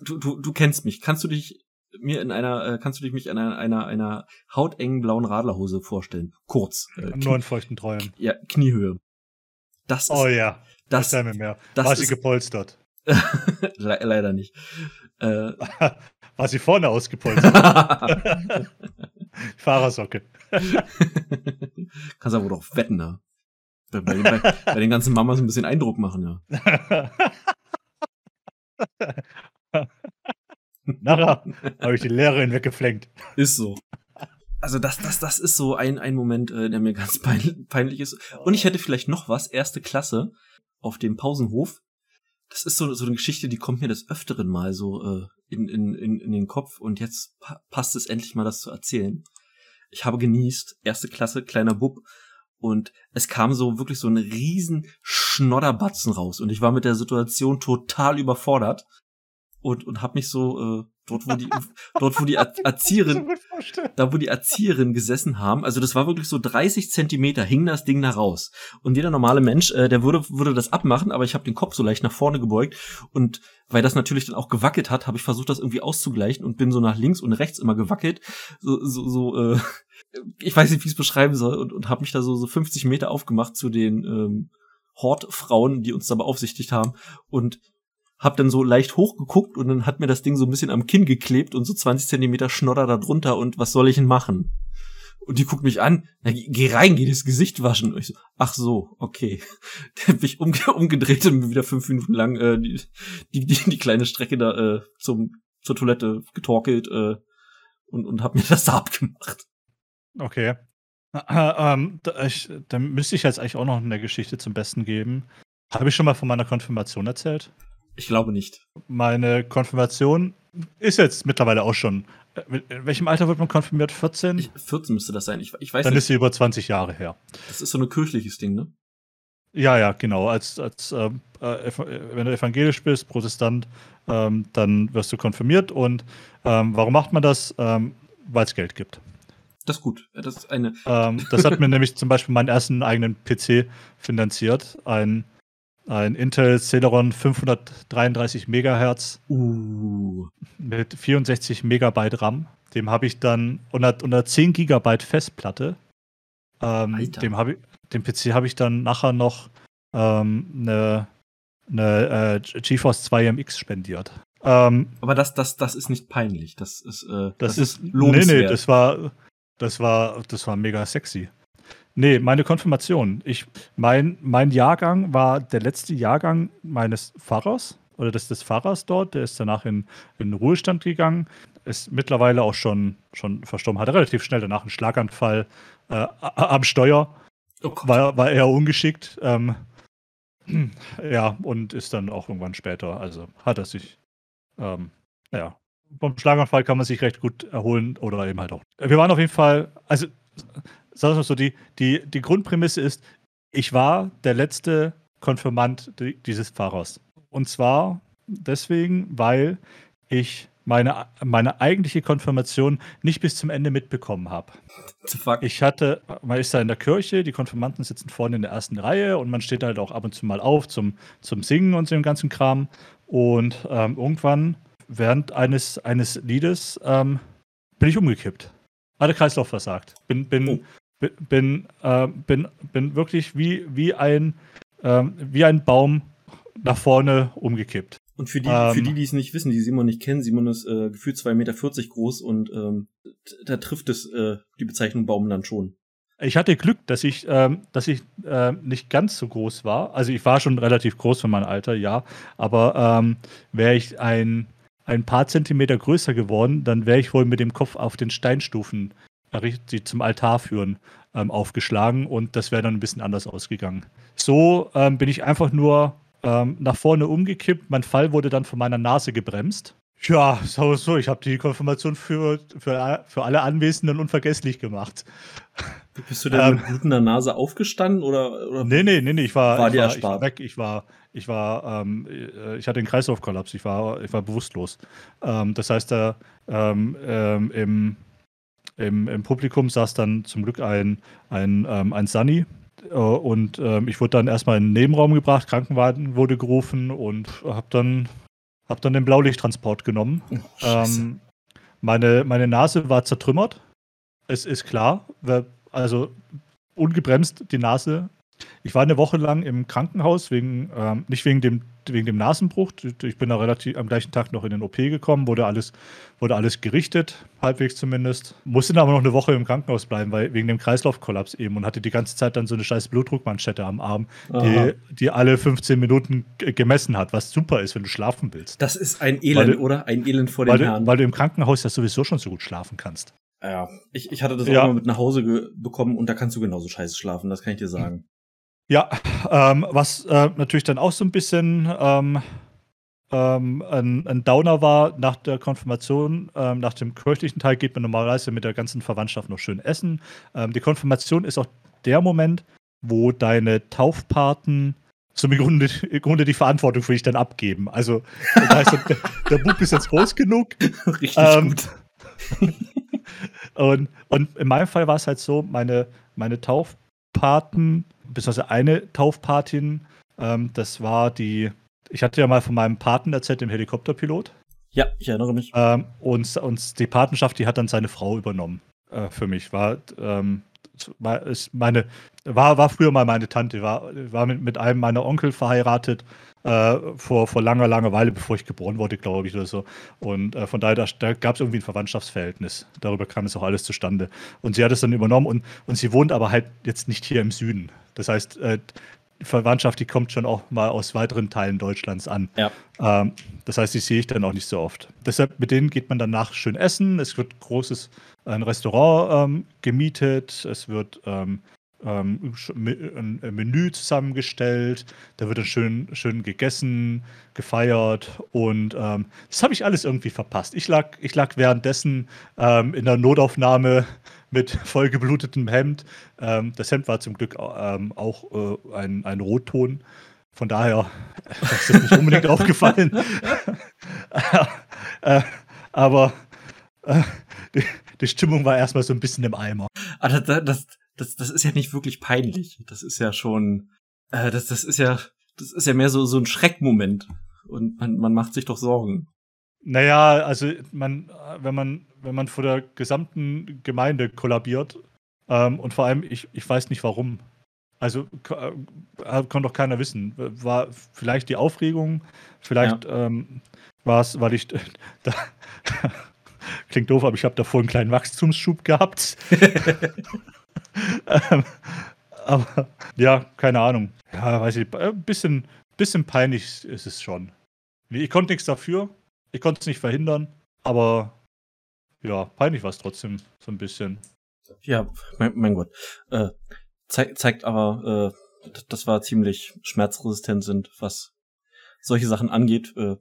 Du, du, du kennst mich. Kannst du dich mir in einer, äh, kannst du dich mich in einer, einer, einer hautengen blauen Radlerhose vorstellen? Kurz. Äh, Nur in feuchten Träumen. ja, Kniehöhe. Das ist, Oh ja, das, erzähl mir mehr. das War sie ist- gepolstert? Le leider nicht. Äh, War sie vorne ausgepolstert? Fahrersocke. Kannst aber doch wetten, da. Bei, bei, bei, bei den ganzen Mamas ein bisschen Eindruck machen, ja. Nachher habe ich die Lehrerin weggeflenkt. Ist so. Also das, das, das ist so ein, ein Moment, äh, der mir ganz pein, peinlich ist. Und ich hätte vielleicht noch was, erste Klasse auf dem Pausenhof. Das ist so, so eine Geschichte, die kommt mir des Öfteren mal so äh, in, in, in, in den Kopf und jetzt pa passt es endlich mal, das zu erzählen. Ich habe genießt, erste Klasse, kleiner Bub, und es kam so wirklich so ein riesen Schnodderbatzen raus. Und ich war mit der Situation total überfordert und, und habe mich so äh, dort, wo die, dort, wo die Er- Erzieherin, da wo die Erzieherinnen gesessen haben, also das war wirklich so 30 Zentimeter, hing das Ding da raus. Und jeder normale Mensch, äh, der würde, würde das abmachen, aber ich habe den Kopf so leicht nach vorne gebeugt und weil das natürlich dann auch gewackelt hat, habe ich versucht, das irgendwie auszugleichen und bin so nach links und rechts immer gewackelt. So, so, so äh, ich weiß nicht, wie ich es beschreiben soll und, und habe mich da so, so 50 Meter aufgemacht zu den ähm, Hortfrauen, die uns da beaufsichtigt haben und hab dann so leicht hochgeguckt und dann hat mir das Ding so ein bisschen am Kinn geklebt und so 20 Zentimeter Schnodder da drunter und was soll ich denn machen? Und die guckt mich an, na, geh rein, geh das Gesicht waschen. Und ich so, ach so, okay. Dann bin ich umge umgedreht und wieder fünf Minuten lang äh, die, die, die, die kleine Strecke da äh, zum, zur Toilette getorkelt äh, und, und hab mir das da abgemacht. Okay. Äh, ähm, da, ich, dann müsste ich jetzt eigentlich auch noch eine Geschichte zum Besten geben. Habe ich schon mal von meiner Konfirmation erzählt? Ich glaube nicht. Meine Konfirmation ist jetzt mittlerweile auch schon. äh, In welchem Alter wird man konfirmiert? 14? Ich, 14 müsste das sein. Ich, ich weiß Dann nicht. ist sie über 20 Jahre her. Das ist so ein kirchliches Ding, ne? Ja, ja, genau. Als, als ähm, äh, äh, wenn du evangelisch bist, Protestant, ähm, dann wirst du konfirmiert. Und ähm, warum macht man das? Ähm, Weil es Geld gibt. Das ist gut. Das ist eine. Ähm, das hat mir nämlich zum Beispiel meinen ersten eigenen PC finanziert. Ein, ein Intel Celeron 533 Megahertz Uh. mit 64 Megabyte RAM. Dem habe ich dann unter, unter 10 Gigabyte Festplatte. Ähm, dem, habe ich, dem PC habe ich dann nachher noch ähm, eine, eine äh, GeForce 2 MX spendiert. Ähm, Aber das, das, das ist nicht peinlich. Das ist, äh, das, ist, nee, lobenswert. nee, das war, das war, das war mega sexy. Nee, meine Konfirmation. Ich, mein, mein Jahrgang war der letzte Jahrgang meines Pfarrers oder des, des Pfarrers dort. Der ist danach in, in Ruhestand gegangen. Ist mittlerweile auch schon, schon verstorben. Hatte relativ schnell danach einen Schlaganfall äh, am Steuer. oh. War, war eher ungeschickt. Ähm, ja, und ist dann auch irgendwann später. Also hat er sich, ähm, ja, vom Schlaganfall kann man sich recht gut erholen oder eben halt auch. Wir waren auf jeden Fall, also sagen wir mal so, die, die, die Grundprämisse ist, ich war der letzte Konfirmand di- dieses Pfarrers. Und zwar deswegen, weil ich meine, meine eigentliche Konfirmation nicht bis zum Ende mitbekommen habe. Ich hatte, man ist da in der Kirche, die Konfirmanten sitzen vorne in der ersten Reihe und man steht halt auch ab und zu mal auf zum, zum Singen und so dem ganzen Kram. Und ähm, irgendwann, während eines, eines Liedes, ähm, bin ich umgekippt. Hat der Kreislauf versagt. Bin, bin, oh. Bin, bin, äh, bin, bin wirklich wie, wie, ein, äh, wie ein Baum nach vorne umgekippt. Und für die, ähm, für die, die es nicht wissen, die Simon nicht kennen, Simon ist äh, gefühlt 2,40 Meter groß und ähm, da trifft es äh, die Bezeichnung Baum dann schon. Ich hatte Glück, dass ich, ähm, dass ich äh, nicht ganz so groß war. Also ich war schon relativ groß für mein Alter, ja. Aber ähm, wäre ich ein, ein paar Zentimeter größer geworden, dann wäre ich wohl mit dem Kopf auf den Steinstufen, die zum Altar führen, ähm, aufgeschlagen und das wäre dann ein bisschen anders ausgegangen. So ähm, bin ich einfach nur ähm, nach vorne umgekippt. Mein Fall wurde dann von meiner Nase gebremst. Ja, so, so. Ich habe die Konfirmation für, für, für alle Anwesenden unvergesslich gemacht. Bist du denn ähm, mit blutender Nase aufgestanden oder, oder? Nee, nee, nee, nee. Ich war, war, ich, war ich war weg. Ich war, ich war, ähm, ich hatte einen Kreislaufkollaps. Ich war, ich war bewusstlos. Ähm, das heißt, da, ähm, ähm, im, im, im Publikum saß dann zum Glück ein, ein, ähm, ein Sunny, äh, und ähm, ich wurde dann erstmal in den Nebenraum gebracht, Krankenwagen wurde gerufen und habe dann, hab dann den Blaulichttransport genommen. Oh, ähm, meine, meine Nase war zertrümmert. Es ist klar, also ungebremst die Nase ich war eine Woche lang im Krankenhaus, wegen, ähm, nicht wegen dem, wegen dem Nasenbruch. Ich bin da relativ am gleichen Tag noch in den OP gekommen, wurde alles, wurde alles gerichtet, halbwegs zumindest. Musste dann aber noch eine Woche im Krankenhaus bleiben, weil wegen dem Kreislaufkollaps eben und hatte die ganze Zeit dann so eine scheiß Blutdruckmanschette am Arm, die, die alle 15 Minuten gemessen hat, was super ist, wenn du schlafen willst. Das ist ein Elend, du, oder? Ein Elend vor dem Herrn. weil du im Krankenhaus ja sowieso schon so gut schlafen kannst. Ja, ich, ich hatte das ja. auch mal mit nach Hause bekommen und da kannst du genauso scheiße schlafen, das kann ich dir sagen. Ja, ähm, was äh, natürlich dann auch so ein bisschen ähm, ähm, ein, ein, Downer war nach der Konfirmation. Ähm, nach dem kirchlichen Teil geht man normalerweise mit der ganzen Verwandtschaft noch schön essen. Ähm, die Konfirmation ist auch der Moment, wo deine Taufpaten so im Grunde, Grunde die Verantwortung für dich dann abgeben. Also, das heißt, der, der Bub ist jetzt groß genug. Richtig ähm, gut. und, und in meinem Fall war es halt so, meine, meine Taufpaten beziehungsweise eine Taufpatin. Ähm, das war die, ich hatte ja mal von meinem Paten erzählt, dem Helikopterpilot. Ja, ich erinnere mich. Ähm, und, und die Patenschaft, die hat dann seine Frau übernommen äh, für mich. War, ähm, ist meine, war, war früher mal meine Tante, war, war mit, mit einem meiner Onkel verheiratet äh, vor, vor langer, langer Weile, bevor ich geboren wurde, glaube ich, oder so. Und äh, von daher, da, da gab es irgendwie ein Verwandtschaftsverhältnis. Darüber kam es auch alles zustande. Und sie hat es dann übernommen und, und sie wohnt aber halt jetzt nicht hier im Süden. Das heißt, äh, die Verwandtschaft, die kommt schon auch mal aus weiteren Teilen Deutschlands an. Ja. Ähm, das heißt, die sehe ich dann auch nicht so oft. Deshalb, mit denen geht man danach schön essen. Es wird großes ein Restaurant ähm, gemietet. Es wird ähm, ähm, ein Menü zusammengestellt, da wird dann schön, schön gegessen, gefeiert und ähm, das habe ich alles irgendwie verpasst. Ich lag, ich lag währenddessen ähm, in der Notaufnahme mit vollgeblutetem Hemd. Ähm, das Hemd war zum Glück ähm, auch äh, ein, ein Rotton. Von daher ist das nicht unbedingt aufgefallen. äh, aber äh, die, die, Stimmung war erstmal so ein bisschen im Eimer. Also das, das, das, das ist ja nicht wirklich peinlich. Das ist ja schon, äh, das, das ist ja, das ist ja mehr so, so ein Schreckmoment. Und man, man macht sich doch Sorgen. Naja, also man, wenn man, wenn man vor der gesamten Gemeinde kollabiert, ähm, und vor allem, ich, ich weiß nicht warum. Also äh, kann doch keiner wissen. War vielleicht die Aufregung, vielleicht ja. ähm, war es, weil ich da, klingt doof, aber ich habe davor einen kleinen Wachstumsschub gehabt. ähm, aber ja, keine Ahnung. Ja, weiß ich, ein bisschen, bisschen peinlich ist es schon. Ich konnte nichts dafür. Ich konnte es nicht verhindern. Aber ja, peinlich war es trotzdem so ein bisschen. Ja, mein, mein Gott. Äh, zeig, zeigt aber, äh, dass wir ziemlich schmerzresistent sind, was solche Sachen angeht. Äh,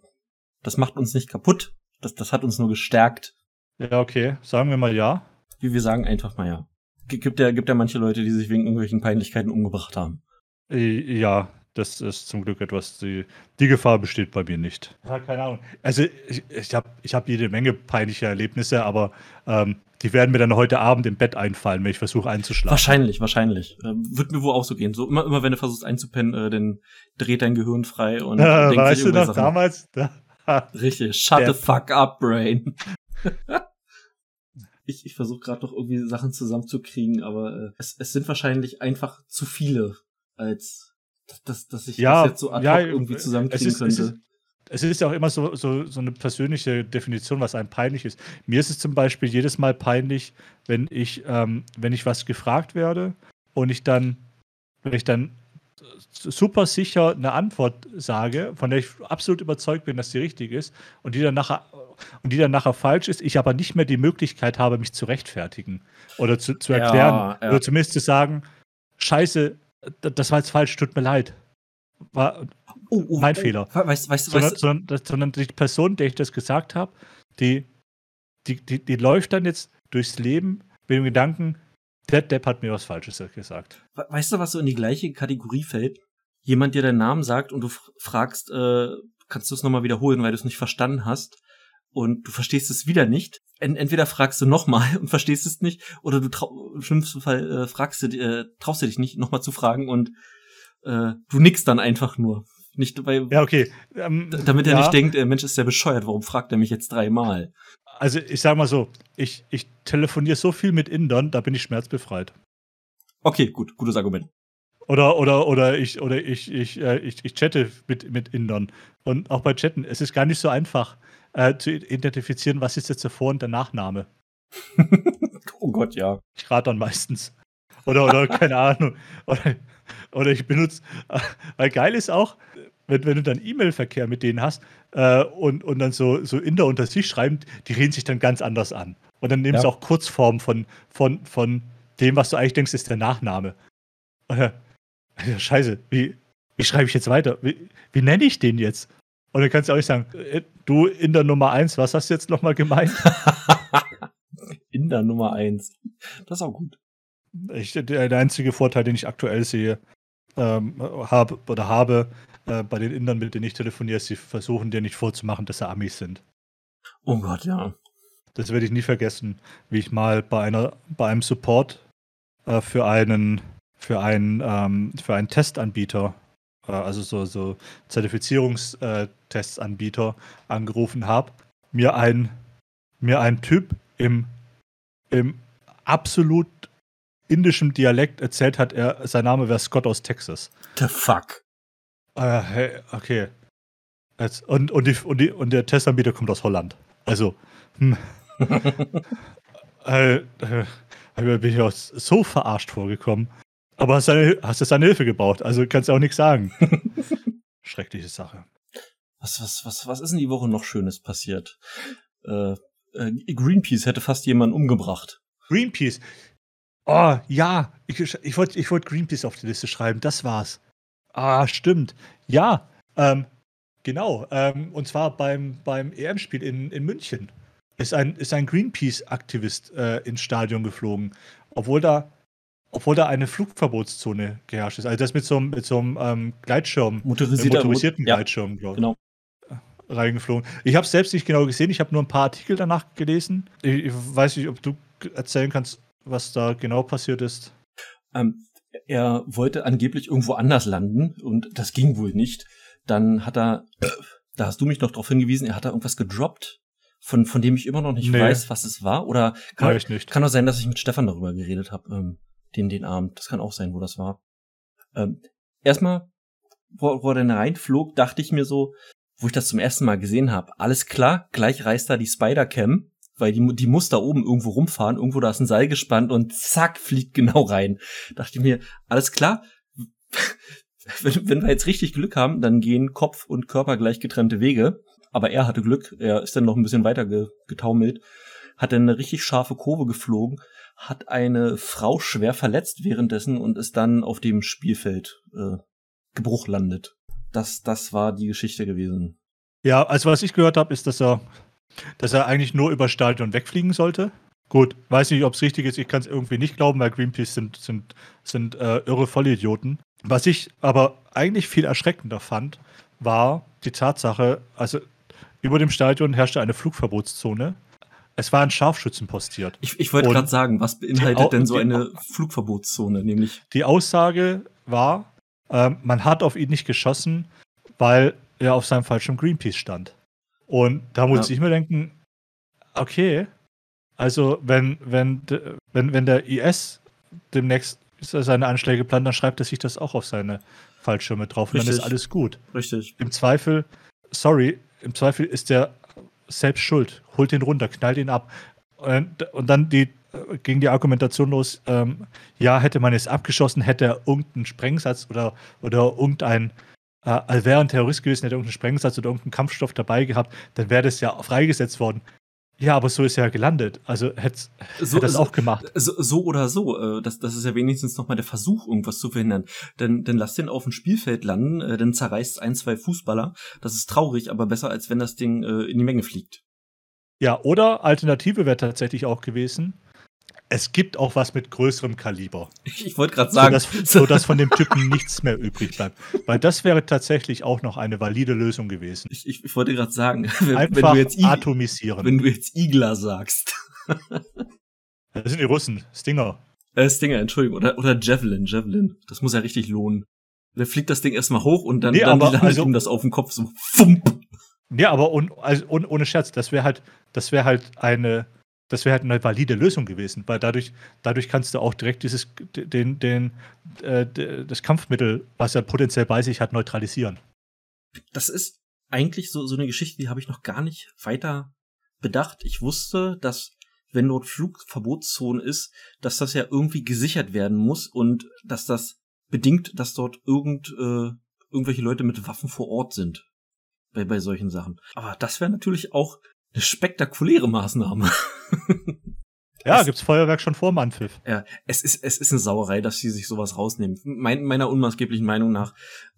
das macht uns nicht kaputt. Das, das hat uns nur gestärkt. Ja, okay. Sagen wir mal ja. Wie wir sagen einfach mal ja gibt ja, gibt ja manche Leute, die sich wegen irgendwelchen Peinlichkeiten umgebracht haben. Äh, ja, Das ist zum Glück etwas, die, die Gefahr besteht bei mir nicht. Ja, keine Ahnung. Also ich, ich habe ich hab jede Menge peinliche Erlebnisse, aber ähm, die werden mir dann heute Abend im Bett einfallen, wenn ich versuche einzuschlafen. Wahrscheinlich, wahrscheinlich. Äh, wird mir wohl auch so gehen. So immer, immer wenn du versuchst einzupennen, äh, dann dreht dein Gehirn frei und ja, denkt weißt sich du noch, Sachen. damals? Da, Richtig, shut the fuck up, Brain. ich ich versuche gerade noch irgendwie Sachen zusammenzukriegen, aber äh, es, es sind wahrscheinlich einfach zu viele, als dass, dass ich ja, das jetzt so ad hoc ja, irgendwie zusammenkriegen es ist, könnte. Es ist, es ist ja auch immer so, so, so eine persönliche Definition, was einem peinlich ist. Mir ist es zum Beispiel jedes Mal peinlich, wenn ich, ähm, wenn ich was gefragt werde und ich dann, wenn ich dann super sicher eine Antwort sage, von der ich absolut überzeugt bin, dass sie richtig ist und die dann nachher und die dann nachher falsch ist, ich aber nicht mehr die Möglichkeit habe, mich zu rechtfertigen oder zu, zu erklären ja, ja. oder zumindest zu sagen, Scheiße, das war jetzt falsch, tut mir leid. War oh, oh, mein oh. Fehler. Weißt, weißt, sondern, weißt, sondern, sondern, die Person, der ich das gesagt habe, die, die, die, die läuft dann jetzt durchs Leben mit dem Gedanken, der Depp hat mir was Falsches gesagt. Weißt du, was so in die gleiche Kategorie fällt? Jemand dir deinen Namen sagt und du fragst, äh, kannst du es nochmal wiederholen, weil du es nicht verstanden hast und du verstehst es wieder nicht. entweder fragst du nochmal und verstehst es nicht, oder du im schlimmsten Fall äh, fragst du, äh, traust du dich nicht, nochmal zu fragen und äh, du nickst dann einfach nur. Nicht, weil, ja, okay. Ähm, damit er ja. nicht denkt, äh, Mensch, ist der bescheuert, warum fragt er mich jetzt dreimal? Also ich sag mal so, ich, ich telefoniere so viel mit Indern, da bin ich schmerzbefreit. Okay, gut, gutes Argument. Oder, oder, oder ich, oder ich, ich, äh, ich, ich chatte mit, mit Indern. Und auch bei Chatten, es ist gar nicht so einfach äh, zu identifizieren, was ist jetzt der Vor- und der Nachname. oh Gott, ja. Ich rate dann meistens. Oder, oder keine Ahnung. Oder, oder ich benutze, weil geil ist auch, wenn, wenn du dann E-Mail-Verkehr mit denen hast äh, und, und dann so, so Inder unter sich schreiben, die reden sich dann ganz anders an. Und dann nehmen ja. sie auch Kurzform von, von, von dem, was du eigentlich denkst, ist der Nachname. Oder, ja, scheiße, wie, wie schreibe ich jetzt weiter? Wie, wie nenne ich den jetzt? Und dann kannst du auch nicht sagen, äh, du in der Nummer 1, was hast du jetzt nochmal gemeint? in der Nummer 1. Das ist auch gut. Ich, der, einzige Vorteil, den ich aktuell sehe, ähm, habe oder habe äh, bei den Indern, mit denen ich telefoniere, sie versuchen dir nicht vorzumachen, dass sie Amis sind. Oh Gott, ja. Das werde ich nie vergessen, wie ich mal bei einer, bei einem Support äh, für einen, für einen, ähm, für einen Testanbieter, äh, also so, so Zertifizierungstestsanbieter angerufen habe, mir ein, mir ein Typ im, im absolut indischem Dialekt erzählt hat, er, sein Name wäre Scott aus Texas. The fuck? Äh, hey, okay. Jetzt, und, und, die, und, die, und der Testanbieter kommt aus Holland. Also, hm. äh, äh, bin ich auch so verarscht vorgekommen. Aber hast, du hast seine Hilfe gebraucht, also kannst du auch nichts sagen. Schreckliche Sache. Was, was, was, was ist in die Woche noch Schönes passiert? Äh, äh, Greenpeace hätte fast jemanden umgebracht. Greenpeace? Oh, ja, ich, ich wollte ich wollt Greenpeace auf die Liste schreiben, das war's. Ah, stimmt. Ja, ähm, genau. Ähm, und zwar beim, beim EM-Spiel in, in München ist ein, ist ein Greenpeace-Aktivist äh, ins Stadion geflogen, obwohl da, obwohl da eine Flugverbotszone geherrscht ist. Also das mit so einem, mit so einem ähm, Gleitschirm, Motorisierter, motorisierten ja. Gleitschirm, glaube ich. Genau. Reingeflogen. Ich habe es selbst nicht genau gesehen, ich habe nur ein paar Artikel danach gelesen. Ich, ich weiß nicht, ob du erzählen kannst, was da genau passiert ist? Ähm, er wollte angeblich irgendwo anders landen und das ging wohl nicht. Dann hat er, da hast du mich noch darauf hingewiesen, er hat da irgendwas gedroppt, von, von dem ich immer noch nicht nee. weiß, was es war. Oder kann, ich nicht. kann auch sein, dass ich mit Stefan darüber geredet habe, ähm, den, den Abend. Das kann auch sein, wo das war. Ähm, erstmal, wo, wo er dann reinflog, dachte ich mir so, wo ich das zum ersten Mal gesehen habe, alles klar, gleich reißt da die Spider-Cam weil die, die muss da oben irgendwo rumfahren, irgendwo da ist ein Seil gespannt und zack, fliegt genau rein. Dachte ich mir, alles klar, wenn, wenn wir jetzt richtig Glück haben, dann gehen Kopf und Körper gleich getrennte Wege. Aber er hatte Glück, er ist dann noch ein bisschen weiter getaumelt, hat dann eine richtig scharfe Kurve geflogen, hat eine Frau schwer verletzt währenddessen und ist dann auf dem Spielfeld äh, Gebruch landet. Das, das war die Geschichte gewesen. Ja, also was ich gehört habe, ist, dass er dass er eigentlich nur über Stadion wegfliegen sollte Gut, weiß nicht, ob es richtig ist. Ich kann es irgendwie nicht glauben, weil Greenpeace sind, sind, sind äh, irre Vollidioten. Was ich aber eigentlich viel erschreckender fand, war die Tatsache, also über dem Stadion herrschte eine Flugverbotszone. Es waren Scharfschützen postiert. Ich, ich wollte gerade sagen, was beinhaltet denn so eine Flugverbotszone? Nämlich die Aussage war, äh, man hat auf ihn nicht geschossen, weil er auf seinem falschen Greenpeace stand. Und da muss ja. ich mir denken, okay, also wenn, wenn, wenn, wenn der IS demnächst seine Anschläge plant, dann schreibt er sich das auch auf seine Fallschirme drauf Richtig. und dann ist alles gut. Richtig. Im Zweifel, sorry, im Zweifel ist der selbst schuld. Holt ihn runter, knallt ihn ab. Und, und dann die, ging die Argumentation los, ähm, ja, hätte man es abgeschossen, hätte er irgendeinen Sprengsatz oder, oder irgendein, äh, wäre ein Terrorist gewesen, hätte irgendeinen Sprengsatz oder irgendeinen Kampfstoff dabei gehabt, dann wäre das ja freigesetzt worden. Ja, aber so ist er ja gelandet. Also hätte so, hätt das auch gemacht. So, so oder so. Äh, das, das ist ja wenigstens nochmal der Versuch, irgendwas zu verhindern. Denn, denn lass den auf dem Spielfeld landen, äh, dann zerreißt ein, zwei Fußballer. Das ist traurig, aber besser, als wenn das Ding äh, in die Menge fliegt. Ja, oder Alternative wäre tatsächlich auch gewesen, es gibt auch was mit größerem Kaliber. Ich wollte gerade sagen. Sodass, sodass von dem Typen nichts mehr übrig bleibt. Weil das wäre tatsächlich auch noch eine valide Lösung gewesen. Ich, ich, ich wollte gerade sagen, wenn, Einfach wenn, du jetzt atomisieren. Wenn du jetzt Igler sagst. das sind die Russen. Stinger. Äh, Stinger, Entschuldigung. Oder, oder Javelin, Javelin. Das muss ja richtig lohnen. Da fliegt das Ding erstmal hoch und dann, nee, dann landet also, ihm das auf den Kopf so. Fump. Ja, aber un, also, un, ohne Scherz, das wäre halt, das wäre halt eine das wäre halt eine valide Lösung gewesen, weil dadurch, dadurch kannst du auch direkt dieses, den, den, äh, das Kampfmittel, was er potenziell bei sich hat, neutralisieren. Das ist eigentlich so, so eine Geschichte, die habe ich noch gar nicht weiter bedacht. Ich wusste, dass wenn dort Flugverbotszone ist, dass das ja irgendwie gesichert werden muss und dass das bedingt, dass dort irgend, äh, irgendwelche Leute mit Waffen vor Ort sind. Bei, bei solchen Sachen. Aber das wäre natürlich auch eine spektakuläre Maßnahme. ja, es, gibt's Feuerwerk schon vor dem Anpfiff. Ja, es ist, es ist eine Sauerei, dass sie sich sowas rausnehmen. Mein, meiner unmaßgeblichen Meinung nach.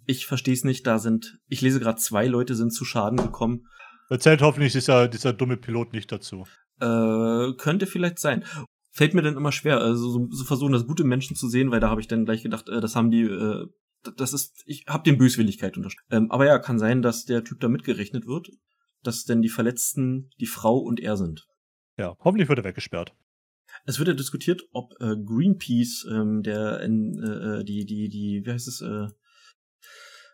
Ich verstehe es nicht, da sind, ich lese gerade, zwei Leute sind zu Schaden gekommen. Erzählt hoffentlich dieser, dieser dumme Pilot nicht dazu. Äh, könnte vielleicht sein. Fällt mir dann immer schwer, also so, so versuchen, das gute Menschen zu sehen, weil da habe ich dann gleich gedacht, äh, das haben die, äh, das ist, ich habe den Böswilligkeit unterstützt. Ähm, aber ja, kann sein, dass der Typ da mitgerechnet wird dass denn die Verletzten die Frau und er sind. Ja, hoffentlich wird er weggesperrt. Es wird ja diskutiert, ob äh, Greenpeace ähm, der äh, äh, die die die wie heißt es äh,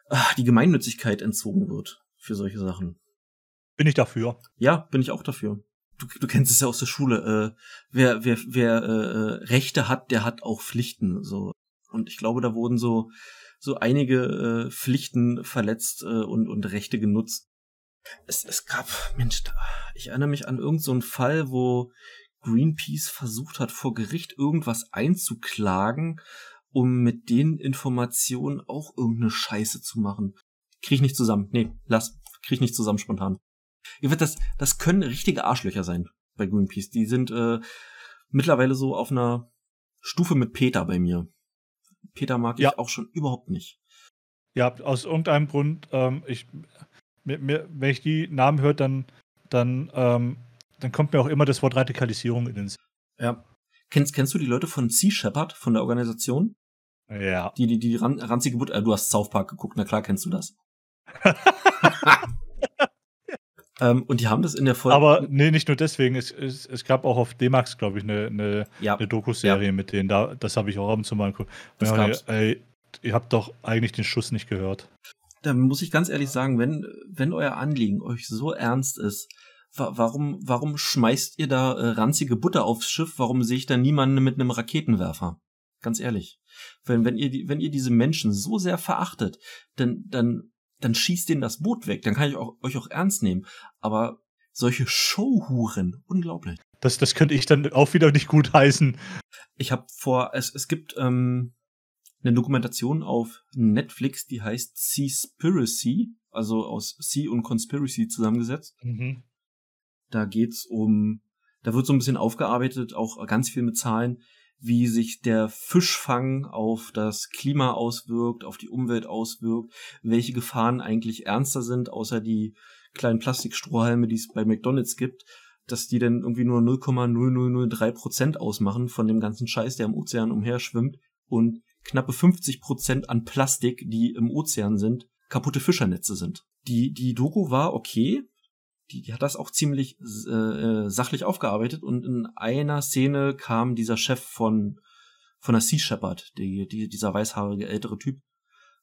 ah, die Gemeinnützigkeit entzogen wird für solche Sachen. Bin ich dafür? Ja, bin ich auch dafür. Du, du kennst es ja aus der Schule. Äh, wer wer wer äh, äh Rechte hat, der hat auch Pflichten. So und ich glaube, da wurden so so einige äh, Pflichten verletzt äh, und und Rechte genutzt es, es gab, Mensch, ich erinnere mich an irgendeinen so Fall, wo Greenpeace versucht hat, vor Gericht irgendwas einzuklagen, um mit den Informationen auch irgendeine Scheiße zu machen. Krieg ich nicht zusammen. Nee, lass. Krieg ich nicht zusammen spontan. Ihr wird das, das können richtige Arschlöcher sein bei Greenpeace. Die sind äh, mittlerweile so auf einer Stufe mit Peter bei mir. Peter mag ja. ich auch schon überhaupt nicht. Ja, aus irgendeinem Grund, ähm, ich mir, mir, wenn ich die Namen höre, dann, dann, ähm, dann kommt mir auch immer das Wort Radikalisierung in den Sinn. Ja. Kennst, kennst du die Leute von Sea Shepherd, von der Organisation? Ja. Die, die, die ran, ranzige Butter, äh, du hast South Park geguckt, na klar kennst du das. ähm, und die haben das in der Folge. Aber nee, nicht nur deswegen. Es, es, es gab auch auf D-Max, glaube ich, eine, eine, ja. eine Doku-Serie ja. mit denen. Da, das habe ich auch ab und zu mal geguckt. Das ja, ey, ihr habt doch eigentlich den Schuss nicht gehört da muss ich ganz ehrlich sagen, wenn, wenn euer Anliegen euch so ernst ist, wa warum, warum schmeißt ihr da äh, ranzige Butter aufs Schiff? Warum sehe ich da niemanden mit einem Raketenwerfer? Ganz ehrlich. Wenn, wenn ihr, wenn ihr diese Menschen so sehr verachtet, dann, dann, dann schießt denen das Boot weg. Dann kann ich auch, euch auch ernst nehmen. Aber solche Showhuren, unglaublich. Das, das könnte ich dann auch wieder nicht gut heißen. Ich habe vor, es, es gibt, ähm, eine Dokumentation auf Netflix, die heißt Seaspiracy, also aus Sea und Conspiracy zusammengesetzt. Mhm. Da geht's um, da wird so ein bisschen aufgearbeitet, auch ganz viel mit Zahlen, wie sich der Fischfang auf das Klima auswirkt, auf die Umwelt auswirkt, welche Gefahren eigentlich ernster sind, außer die kleinen Plastikstrohhalme, die es bei McDonalds gibt. dass die dann irgendwie nur 0,0003 Prozent ausmachen von dem ganzen Scheiß, der im Ozean umherschwimmt und knappe 50 Prozent an Plastik, die im Ozean sind, kaputte Fischernetze sind. Die, die Doku war okay, die, die hat das auch ziemlich äh, äh, sachlich aufgearbeitet und in einer Szene kam dieser Chef von von der Sea Shepherd, die, die, dieser weißhaarige ältere Typ,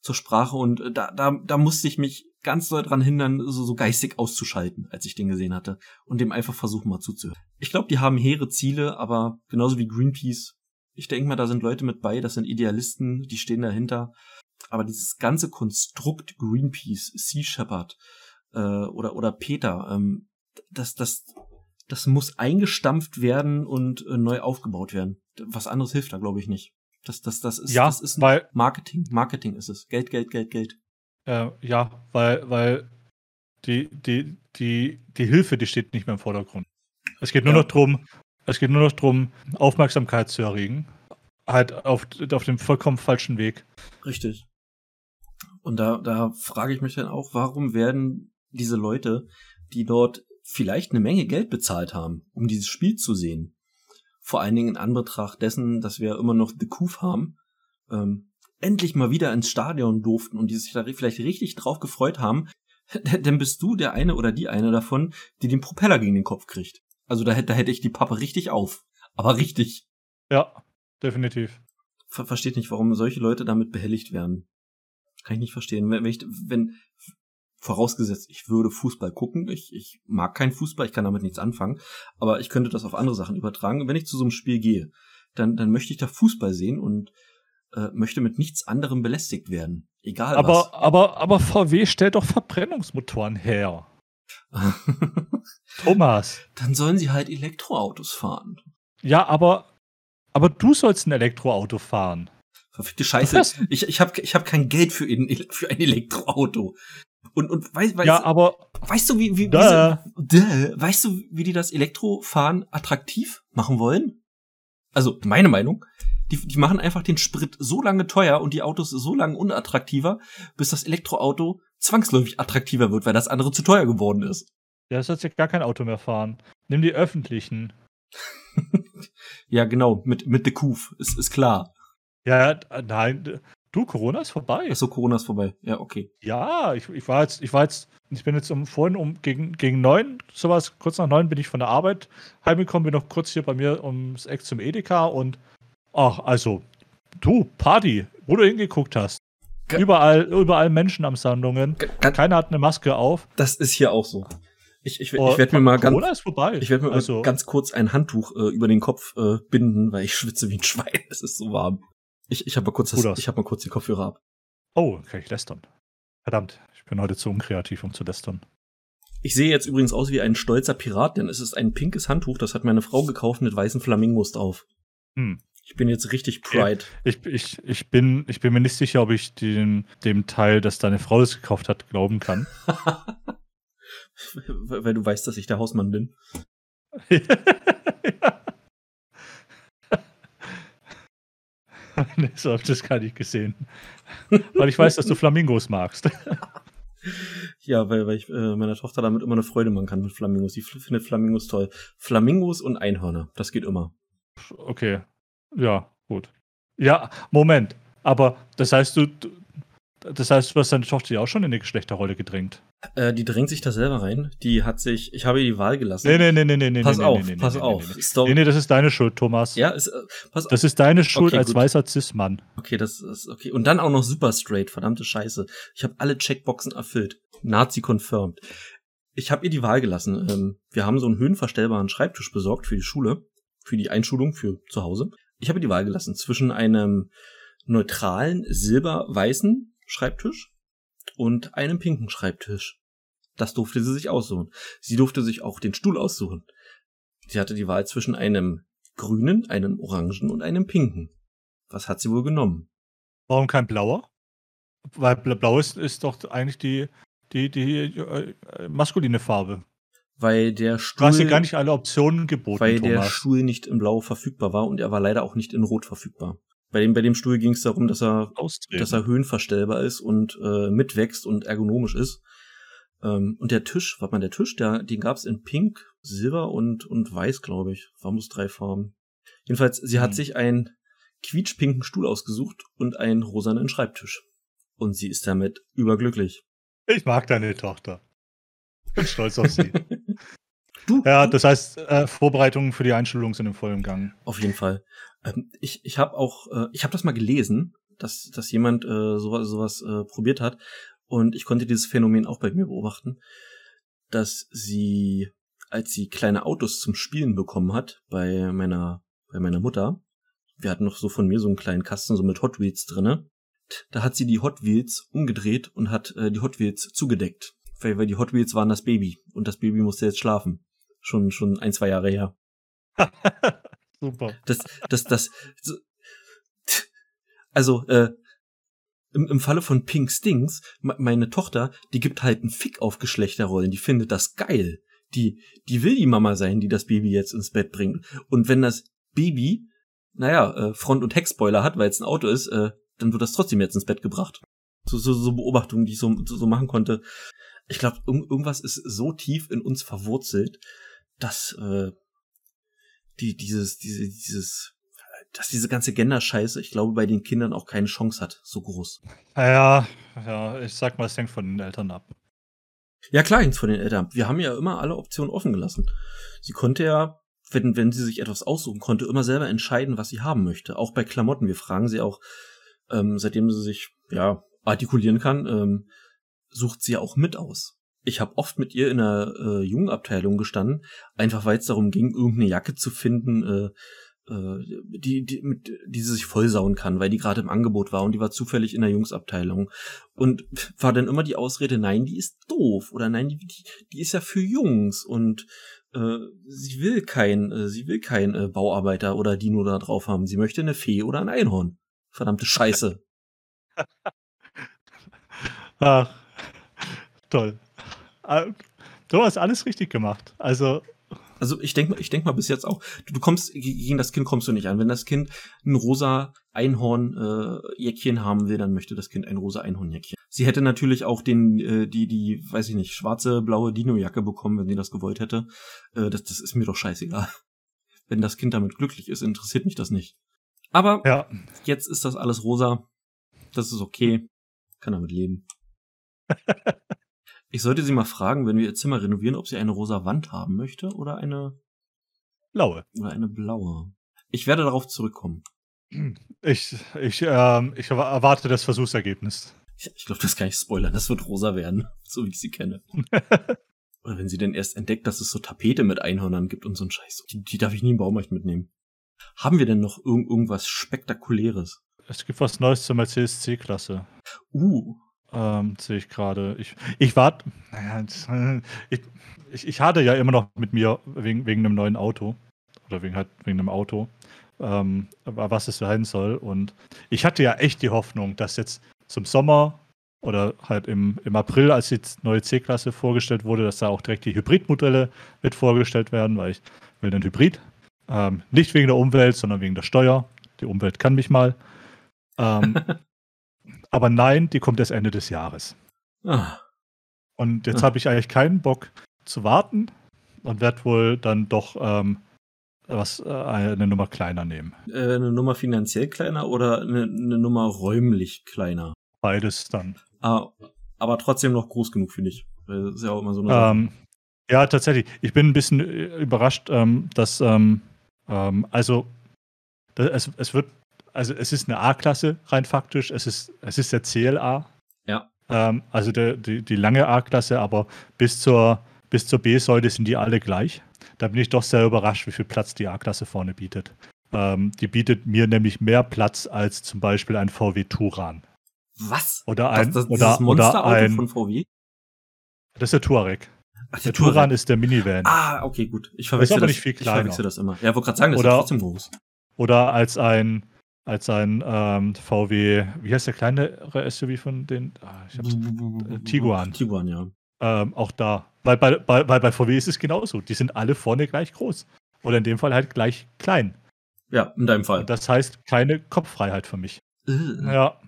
zur Sprache und äh, da, da, da musste ich mich ganz doll dran hindern, so, so geistig auszuschalten, als ich den gesehen hatte und dem einfach versuchen mal zuzuhören. Ich glaube, die haben hehre Ziele, aber genauso wie Greenpeace, ich denke mal, da sind Leute mit bei, das sind Idealisten, die stehen dahinter. Aber dieses ganze Konstrukt Greenpeace, Sea Shepherd äh, oder oder Peter, ähm, das das das muss eingestampft werden und äh, neu aufgebaut werden. Was anderes hilft da, glaube ich, nicht. Das, das, das ist, ja, das ist weil, Marketing. Marketing ist es. Geld, Geld, Geld, Geld. Äh, ja, weil, weil die, die, die, die Hilfe, die steht nicht mehr im Vordergrund. Es geht nur ja. noch drum, es geht nur noch drum, Aufmerksamkeit zu erregen. Halt auf, auf dem vollkommen falschen Weg. Richtig. Und da, da frage ich mich dann auch, warum werden diese Leute, die dort vielleicht eine Menge Geld bezahlt haben, um dieses Spiel zu sehen. Vor allen Dingen in Anbetracht dessen, dass wir immer noch The Coup haben, ähm, endlich mal wieder ins Stadion durften und die sich da vielleicht richtig drauf gefreut haben, dann bist du der eine oder die eine davon, die den Propeller gegen den Kopf kriegt. Also da, da hätte ich die Pappe richtig auf. Aber richtig. Ja, definitiv. Ver versteht nicht, warum solche Leute damit behelligt werden. Kann ich nicht verstehen. Wenn, wenn, ich, wenn vorausgesetzt, ich würde Fußball gucken. Ich, ich mag keinen Fußball, ich kann damit nichts anfangen, aber ich könnte das auf andere Sachen übertragen. Wenn ich zu so einem Spiel gehe, dann, dann möchte ich da Fußball sehen und äh, möchte mit nichts anderem belästigt werden. Egal aber, was. Aber, aber VW stellt doch Verbrennungsmotoren her. Thomas. Dann sollen sie halt Elektroautos fahren. Ja, aber, aber du sollst ein Elektroauto fahren. Verfickte Scheiße. Ich, ich habe ich hab kein Geld für ein, für ein Elektroauto. Und, und weißt, weißt, ja, aber weißt du, wie, wie, wie so, duh, weißt du, wie die das Elektrofahren attraktiv machen wollen? Also, meine Meinung. Die, die machen einfach den Sprit so lange teuer und die Autos so lange unattraktiver, bis das Elektroauto zwangsläufig attraktiver wird, weil das andere zu teuer geworden ist. Ja, das heißt ja gar kein Auto mehr fahren. Nimm die öffentlichen. ja, genau, mit, mit The Kuf, ist, ist klar. Ja, nein, Du, Corona ist vorbei. Achso, Corona ist vorbei. Ja, okay. Ja, ich, ich war jetzt, ich war jetzt, ich bin jetzt um vorhin um gegen, gegen neun, sowas, kurz nach neun bin ich von der Arbeit heimgekommen, bin noch kurz hier bei mir ums Eck zum Edeka und ach, also, du, Party, wo du hingeguckt hast. Ge überall, überall Menschen am Sandungen. Keiner hat eine Maske auf. Das ist hier auch so. Ich, ich, ich oh, werde mir mal ganz, ist vorbei. ich werde mir also, ganz kurz ein Handtuch äh, über den Kopf äh, binden, weil ich schwitze wie ein Schwein. Es ist so warm. Ich, ich habe mal, kurz das, ich hab mal kurz die Kopfhörer ab. Oh, kann ich lästern. Verdammt, ich bin heute zu unkreativ, um zu lästern. Ich sehe jetzt übrigens aus wie ein stolzer Pirat, denn es ist ein pinkes Handtuch, das hat meine Frau gekauft mit weißen Flamingos drauf. Hm. Ich bin jetzt richtig Pride. Ich, ich, ich, bin, ich bin mir nicht sicher, ob ich dem, dem Teil, das deine Frau es gekauft hat, glauben kann. Weil du weißt, dass ich der Hausmann bin. ja. so habe ich das gar nicht gesehen. weil ich weiß, dass du Flamingos magst. ja, weil, weil ich äh, meiner Tochter damit immer eine Freude machen kann mit Flamingos. Die findet Flamingos toll. Flamingos und Einhörner, das geht immer. Okay. Ja, gut. Ja, Moment. Aber das heißt, du, das heißt, du hast deine Tochter ja auch schon in eine Geschlechterrolle gedrängt. Äh, die drängt sich da selber rein. Die hat sich, ich habe ihr die Wahl gelassen. Nee, nee, nee, nee, nee, Pass nee, auf, nee, pass nee, auf. Nee, nee, nee. nee, das ist deine Schuld, Thomas. Ja, ist, äh, pass Das ist deine Schuld okay, als gut. weißer Cis-Mann. Okay, das ist okay. Und dann auch noch super straight, verdammte Scheiße. Ich habe alle Checkboxen erfüllt. Nazi confirmed. Ich habe ihr die Wahl gelassen. Ähm, wir haben so einen höhenverstellbaren Schreibtisch besorgt für die Schule, für die Einschulung für zu Hause. Ich habe ihr die Wahl gelassen zwischen einem neutralen silber-weißen Schreibtisch und einem pinken Schreibtisch. Das durfte sie sich aussuchen. Sie durfte sich auch den Stuhl aussuchen. Sie hatte die Wahl zwischen einem grünen, einem orangen und einem pinken. Was hat sie wohl genommen? Warum kein blauer? Weil blau ist, ist doch eigentlich die, die, die äh, maskuline Farbe. Weil der Stuhl. Du hast ja gar nicht alle Optionen geboten. Weil Thomas. der Stuhl nicht in Blau verfügbar war und er war leider auch nicht in Rot verfügbar. Bei dem, bei dem Stuhl ging es darum, dass er, dass er höhenverstellbar ist und äh, mitwächst und ergonomisch ist. Ähm, und der Tisch, warte mal, der Tisch, der, den gab's in Pink, Silber und, und Weiß, glaube ich. Waren muss drei Farben. Jedenfalls, sie hat Mhm. sich einen quietschpinken Stuhl ausgesucht und einen rosanen Schreibtisch. Und sie ist damit überglücklich. Ich mag deine Tochter. Bin stolz auf sie. Du, ja, das heißt, äh, Vorbereitungen für die Einschulung sind im vollen Gang. Auf jeden Fall. Ähm, ich ich habe auch, äh, ich habe das mal gelesen, dass, dass jemand äh, sowas, sowas äh, probiert hat. Und ich konnte dieses Phänomen auch bei mir beobachten, dass sie, als sie kleine Autos zum Spielen bekommen hat, bei meiner, bei meiner Mutter, wir hatten noch so von mir so einen kleinen Kasten, so mit Hot Wheels drinne, da hat sie die Hot Wheels umgedreht und hat äh, die Hot Wheels zugedeckt. Weil, weil die Hot Wheels waren das Baby und das Baby musste jetzt schlafen. Schon, schon ein, zwei Jahre her. Super. Das, das, das, so, also, äh, im, im Falle von Pink Stings, me- meine Tochter, die gibt halt einen Fick auf Geschlechterrollen, die findet das geil. Die, die will die Mama sein, die das Baby jetzt ins Bett bringt. Und wenn das Baby, naja, äh, Front- und Heckspoiler hat, weil es ein Auto ist, äh, dann wird das trotzdem jetzt ins Bett gebracht. So, so, so Beobachtungen, die ich so, so, so machen konnte. Ich glaube, irg irgendwas ist so tief in uns verwurzelt, dass äh, die, dieses, diese, dieses, dass diese ganze Gender-Scheiße, ich glaube, bei den Kindern auch keine Chance hat, so groß. Ja, ja, ich sag mal, es hängt von den Eltern ab. Ja, klar, hängt von den Eltern. Wir haben ja immer alle Optionen offen gelassen. Sie konnte ja, wenn, wenn sie sich etwas aussuchen konnte, immer selber entscheiden, was sie haben möchte. Auch bei Klamotten. Wir fragen sie auch, ähm, seitdem sie sich, ja, artikulieren kann, ähm, sucht sie ja auch mit aus. Ich habe oft mit ihr in der äh, Jugendabteilung gestanden, einfach weil es darum ging, irgendeine Jacke zu finden, äh, äh, die, die, mit, die sie sich vollsauen kann, weil die gerade im Angebot war und die war zufällig in der Jungsabteilung. Und war dann immer die Ausrede, nein, die ist doof oder nein, die, die, ist ja für Jungs und äh, sie will kein, äh, sie will kein äh, Bauarbeiter oder Dino da drauf haben. Sie möchte eine Fee oder ein Einhorn. Verdammte Scheiße. Ach, toll. Ah, Du hast alles richtig gemacht. Also, Also ich denke mal, ich denk mal bis jetzt auch, du, du kommst, gegen das Kind kommst du nicht an. Wenn das Kind ein rosa Einhorn-Jäckchen haben will, dann möchte das Kind ein rosa Einhorn-Jäckchen. Sie hätte natürlich auch den, äh, die, die, weiß ich nicht, schwarze, blaue Dino-Jacke bekommen, wenn sie das gewollt hätte. Äh, das, das ist mir doch scheißegal. Wenn das Kind damit glücklich ist, interessiert mich das nicht. Aber ja, jetzt ist das alles rosa. Das ist okay. Kann damit leben. Ich sollte sie mal fragen, wenn wir ihr Zimmer renovieren, ob sie eine rosa Wand haben möchte oder eine blaue. oder eine blaue. Ich werde darauf zurückkommen. Ich, ich, ähm, ich erwa- erwarte das Versuchsergebnis. Ich, ich glaube, das kann ich spoilern. Das wird rosa werden, so wie ich sie kenne. oder wenn sie denn erst entdeckt, dass es so Tapete mit Einhörnern gibt und so ein Scheiß. Die, die darf ich nie im Baumarkt mitnehmen. Haben wir denn noch irgend, irgendwas Spektakuläres? Es gibt was Neues zur Mercedes C-Klasse. Uh, Ähm, sehe ich gerade. Ich, ich warte. Naja, ich, ich, ich hatte ja immer noch mit mir wegen, wegen einem neuen Auto. Oder wegen halt wegen einem Auto. Ähm, was es sein soll. Und ich hatte ja echt die Hoffnung, dass jetzt zum Sommer oder halt im, im April, als die neue C-Klasse vorgestellt wurde, dass da auch direkt die Hybridmodelle mit vorgestellt werden, weil ich will einen Hybrid. Ähm, nicht wegen der Umwelt, sondern wegen der Steuer. Die Umwelt kann mich mal. Ähm, aber nein, die kommt erst Ende des Jahres. ah, Und jetzt Ah. habe ich eigentlich keinen Bock zu warten und werde wohl dann doch ähm, was äh, eine Nummer kleiner nehmen. äh, eine Nummer finanziell kleiner oder eine, eine Nummer räumlich kleiner? Beides dann. Ah, aber trotzdem noch groß genug dich. Weil das ist ja auch immer so eine Sache. Ähm, ja, tatsächlich. Ich bin ein bisschen äh, überrascht, ähm, dass ähm, ähm, also es, es wird also es ist eine A-Klasse rein faktisch. Es ist es ist der CLA. Ja. Ähm, also der, die, die lange A-Klasse, aber bis zur bis zur B-Säule sind die alle gleich. Da bin ich doch sehr überrascht, wie viel Platz die A-Klasse vorne bietet. Ähm, die bietet mir nämlich mehr Platz als zum Beispiel ein VW Touran. Was? Oder ein, das, das, oder, oder Monsterauto ein, von VW? das ist der Touareg. Ach, Der Touran ist der Minivan. Ah, okay, gut. Ich Ist verwechsel aber das, nicht viel ich verwechsel das immer. Ja, wollte gerade sagen, das Oder- ist trotzdem groß. Oder als ein, als ein ähm, VW, wie heißt der kleinere SUV von den? Ah, äh, Tiguan. Tiguan, ja. ähm, auch da. Weil bei, bei, weil bei VW ist es genauso. Die sind alle vorne gleich groß. Oder in dem Fall halt gleich klein. Ja, in deinem Fall. Und das heißt keine Kopffreiheit für mich. Äh, Ja.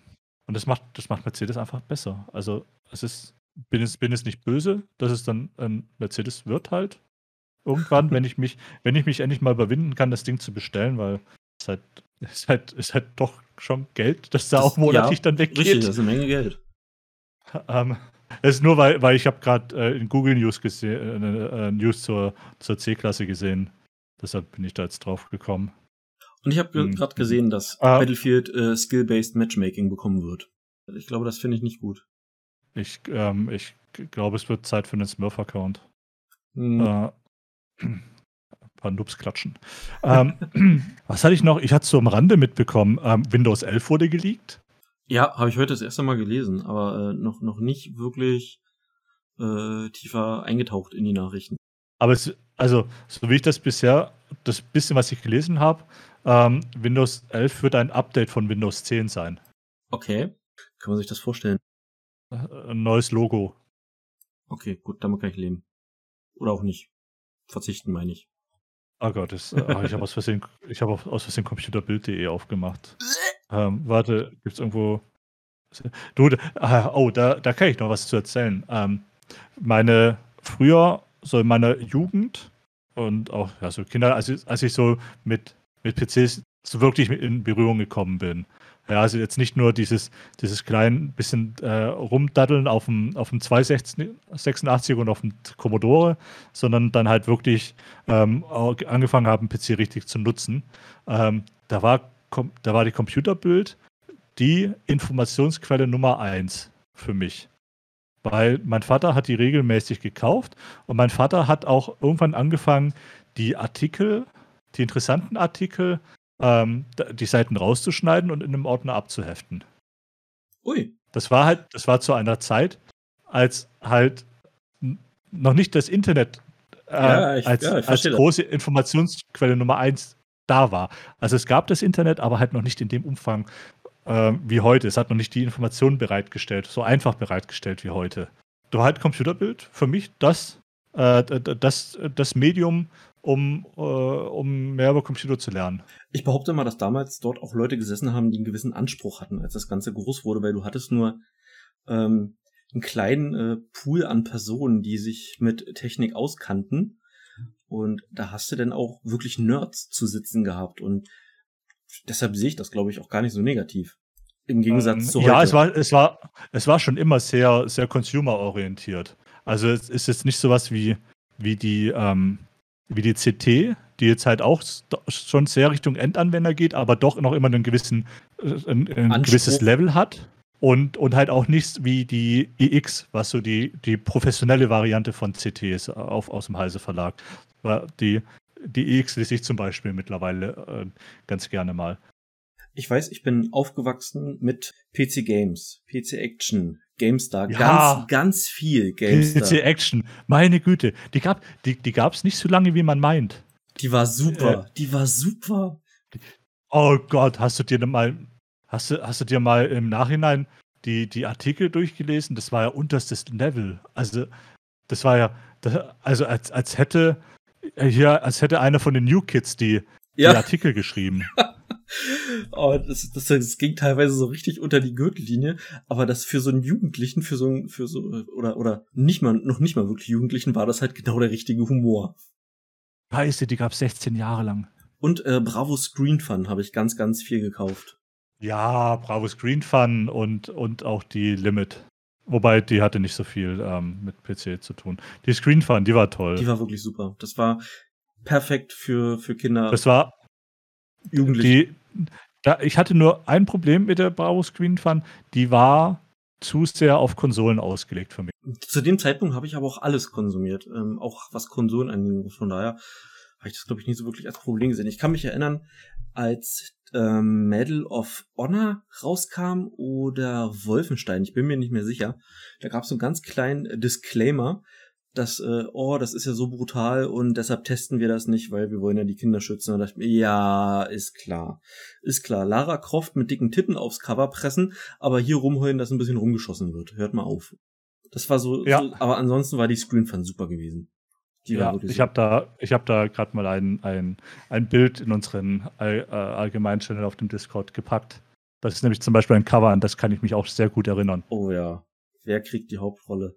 Und das macht, das macht Mercedes einfach besser. Also es ist, bin es, bin es nicht böse, dass es dann ein Mercedes wird halt. Irgendwann, wenn ich mich, wenn ich mich endlich mal überwinden kann, das Ding zu bestellen, weil es es halt, es halt doch schon Geld, das da das, auch monatlich ja, dann weggeht. Richtig, das ist eine Menge Geld. Ähm, es ist nur, weil, weil ich habe gerade äh, in Google News gesehen, äh, äh, News zur, zur C-Klasse gesehen. Deshalb bin ich da jetzt drauf gekommen. Und ich habe gerade gesehen, dass ah. Battlefield äh, Skill-Based Matchmaking bekommen wird. Ich glaube, das finde ich nicht gut. Ich, ähm, ich glaube, es wird Zeit für einen Smurf-Account. Hm. Äh, paar Noobs klatschen. ähm, was hatte ich noch? Ich hatte es so am Rande mitbekommen. Ähm, Windows 11 wurde geleakt. Ja, habe ich heute das erste Mal gelesen, aber äh, noch, noch nicht wirklich äh, tiefer eingetaucht in die Nachrichten. Aber es, also, so wie ich das bisher, das bisschen, was ich gelesen habe, ähm, Windows 11 wird ein Update von Windows 10 sein. Okay. Kann man sich das vorstellen? Äh, ein neues Logo. Okay, gut, damit kann ich leben. Oder auch nicht. Verzichten, meine ich. Oh Gott, das, ach, ich habe aus Versehen, ich Versehen computerbild.de aufgemacht. ähm, warte, gibt's irgendwo. Du, ah, oh, da, da kann ich noch was zu erzählen. Ähm, meine früher, so in meiner Jugend und auch ja, so Kinder, als, als ich so mit, mit PCs so wirklich in Berührung gekommen bin, ja, also jetzt nicht nur dieses, dieses kleine bisschen äh, Rumdaddeln auf dem, auf dem 286 und auf dem Commodore, sondern dann halt wirklich ähm, angefangen haben, PC richtig zu nutzen. Ähm, da, war, da war die Computerbild die Informationsquelle Nummer eins für mich. Weil mein Vater hat die regelmäßig gekauft und mein Vater hat auch irgendwann angefangen, die Artikel, die interessanten Artikel ähm, die Seiten rauszuschneiden und in einem Ordner abzuheften. Ui. Das war halt, das war zu einer Zeit, als halt noch nicht das Internet äh, ja, ich, als, ja, als große. Informationsquelle Nummer eins da war. Also es gab das Internet, aber halt noch nicht in dem Umfang äh, wie heute. Es hat noch nicht die Informationen bereitgestellt, so einfach bereitgestellt wie heute. Du halt Computerbild für mich das, äh, das, das Medium, um, äh, um mehr über Computer zu lernen. Ich behaupte mal, dass damals dort auch Leute gesessen haben, die einen gewissen Anspruch hatten, als das Ganze groß wurde, weil du hattest nur ähm, einen kleinen äh, Pool an Personen, die sich mit Technik auskannten. Und da hast du dann auch wirklich Nerds zu sitzen gehabt. Und deshalb sehe ich das, glaube ich, auch gar nicht so negativ. Im Gegensatz ähm, zu heute. Ja, es war, es war, es war schon immer sehr, sehr consumer-orientiert. Also es ist jetzt nicht sowas wie, wie die, ähm, wie die CT, die jetzt halt auch schon sehr Richtung Endanwender geht, aber doch noch immer einen gewissen, äh, ein, ein gewisses Level hat. Und, und halt auch nichts wie die iX, was so die, die professionelle Variante von CT ist auf, aus dem Heise Verlag. Die, die iX lese ich zum Beispiel mittlerweile äh, ganz gerne mal. Ich weiß, ich bin aufgewachsen mit PC Games, PC Action, GameStar, ja. ganz, ganz viel GameStar. PC Action, meine Güte, die gab die, die gab's nicht so lange, wie man meint. Die war super, äh, die war super. Oh Gott, hast du dir mal, hast du, hast du dir mal im Nachhinein die, die Artikel durchgelesen? Das war ja unterstes Level. Also, das war ja, das, also als, als hätte hier, als hätte einer von den New Kids die, ja. die Artikel geschrieben. oh, das, das, das ging teilweise so richtig unter die Gürtellinie, aber das für so einen Jugendlichen, für so ein, für so, oder, oder nicht mal, noch nicht mal wirklich Jugendlichen, war das halt genau der richtige Humor. Scheiße, die gab's 16 Jahre lang. Und äh, Bravo Screen Fun habe ich ganz, ganz viel gekauft. Ja, Bravo Screen Fun und, und auch die Limit. Wobei, die hatte nicht so viel ähm, mit PC zu tun. Die Screen Fun, die war toll. Die war wirklich super. Das war perfekt für, für Kinder. Das war, Jugendliche. Die, da, ich hatte nur ein Problem mit der Bravo Screen Fun. Die war zu sehr auf Konsolen ausgelegt für mich. Zu dem Zeitpunkt habe ich aber auch alles konsumiert, ähm, auch was Konsolen anging. Von daher habe ich das, glaube ich, nie so wirklich als Problem gesehen. Ich kann mich erinnern, als ähm, Medal of Honor rauskam oder Wolfenstein, ich bin mir nicht mehr sicher, da gab es so einen ganz kleinen Disclaimer, dass, äh, oh, das ist ja so brutal und deshalb testen wir das nicht, weil wir wollen ja die Kinder schützen. Und da dachte ich mir, ja, ist klar. Ist klar. Lara Croft mit dicken Titten aufs Cover pressen, aber hier rumheulen, dass ein bisschen rumgeschossen wird. Hört mal auf. Das war so, ja. so aber ansonsten war die Screen Fun super gewesen. Die ja, ich habe da, ich habe da gerade mal ein, ein, ein Bild in unseren All, äh, allgemeinen Channel auf dem Discord gepackt. Das ist nämlich zum Beispiel ein Cover, an das kann ich mich auch sehr gut erinnern. Oh ja. Wer kriegt die Hauptrolle?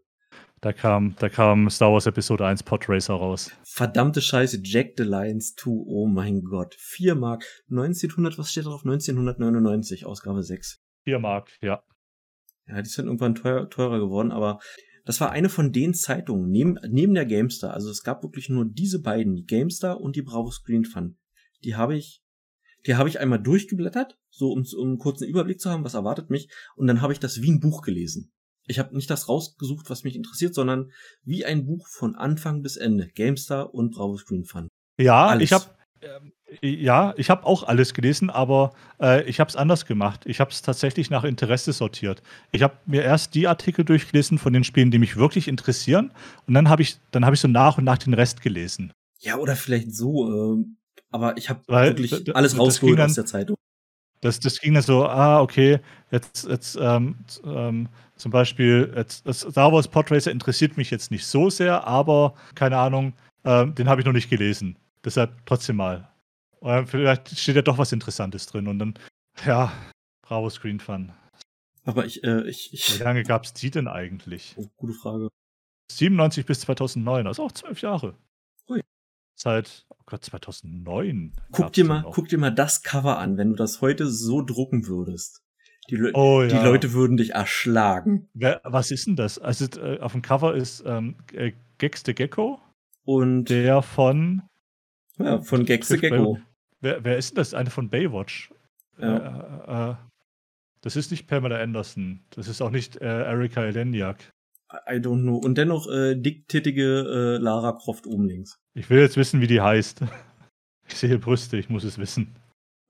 Da kam, da kam Star Wars Episode 1 Podracer raus. Verdammte Scheiße, Jack the Lions 2, oh mein Gott. 4 Mark, 1900, was steht drauf? 1999, Ausgabe 6. 4 Mark, ja. Ja, die sind irgendwann teuer, teurer geworden, aber das war eine von den Zeitungen, neben, neben der GameStar. Also es gab wirklich nur diese beiden, die GameStar und die Bravo Screen Fun. Die habe ich, die habe ich einmal durchgeblättert, so um, um einen kurzen Überblick zu haben, was erwartet mich. Und dann habe ich das wie ein Buch gelesen. Ich habe nicht das rausgesucht, was mich interessiert, sondern wie ein Buch von Anfang bis Ende. GameStar und Bravo Screen Fun. Ja, alles. ich habe ja, ich habe auch alles gelesen, aber äh, ich habe es anders gemacht. Ich habe es tatsächlich nach Interesse sortiert. Ich habe mir erst die Artikel durchgelesen von den Spielen, die mich wirklich interessieren, und dann habe ich, dann habe ich so nach und nach den Rest gelesen. Ja, oder vielleicht so. Äh, aber ich habe wirklich alles rausgeholt aus der Zeitung. Das, das ging dann so, ah, okay, jetzt, jetzt ähm, ähm, zum Beispiel, jetzt, das Star Wars Podracer interessiert mich jetzt nicht so sehr, aber keine Ahnung, ähm, den habe ich noch nicht gelesen. Deshalb trotzdem mal. Oder vielleicht steht ja doch was Interessantes drin und dann, ja, bravo Screen Fun. Aber ich, äh, ich, ich. Wie lange gab es die denn eigentlich? Oh, gute Frage. 97 bis 2009, also auch zwölf Jahre. Ui. Seit, Gott, 2009. Guck dir, mal, guck dir mal das Cover an, wenn du das heute so drucken würdest. Die, Le oh, ja. die Leute würden dich erschlagen. Wer, was ist denn das? Also äh, auf dem Cover ist ähm, äh, Gex the Gecko. Und der von. Ja, von Gex the Gecko. Wer, wer ist denn das? Eine von Baywatch. Ja. Äh, äh, das ist nicht Pamela Anderson. Das ist auch nicht Erika Eleniak. I don't know. Und dennoch äh, dicktittige äh, Lara Croft oben links. Ich will jetzt wissen, wie die heißt. Ich sehe Brüste, ich muss es wissen.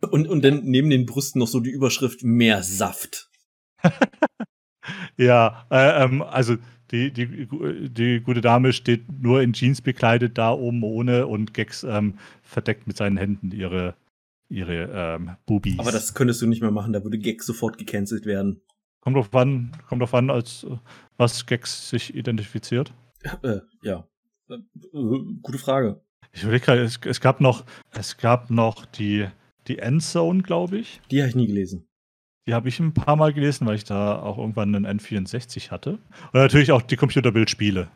Und, und dann neben den Brüsten noch so die Überschrift Mehr Saft. ja, äh, ähm, also die, die, die gute Dame steht nur in Jeans bekleidet da oben ohne und Gex ähm, verdeckt mit seinen Händen ihre, ihre ähm, Bubis. Aber das könntest du nicht mehr machen, da würde Gex sofort gecancelt werden. Kommt drauf an, kommt drauf an, als was Gex sich identifiziert. Äh, ja. Äh, gute Frage. Ich überlege gerade, es, es, gab noch, es gab noch die, die Endzone, glaube ich. Die habe ich nie gelesen. Die habe ich ein paar Mal gelesen, weil ich da auch irgendwann einen N64 hatte. Und natürlich auch die Computerbildspiele.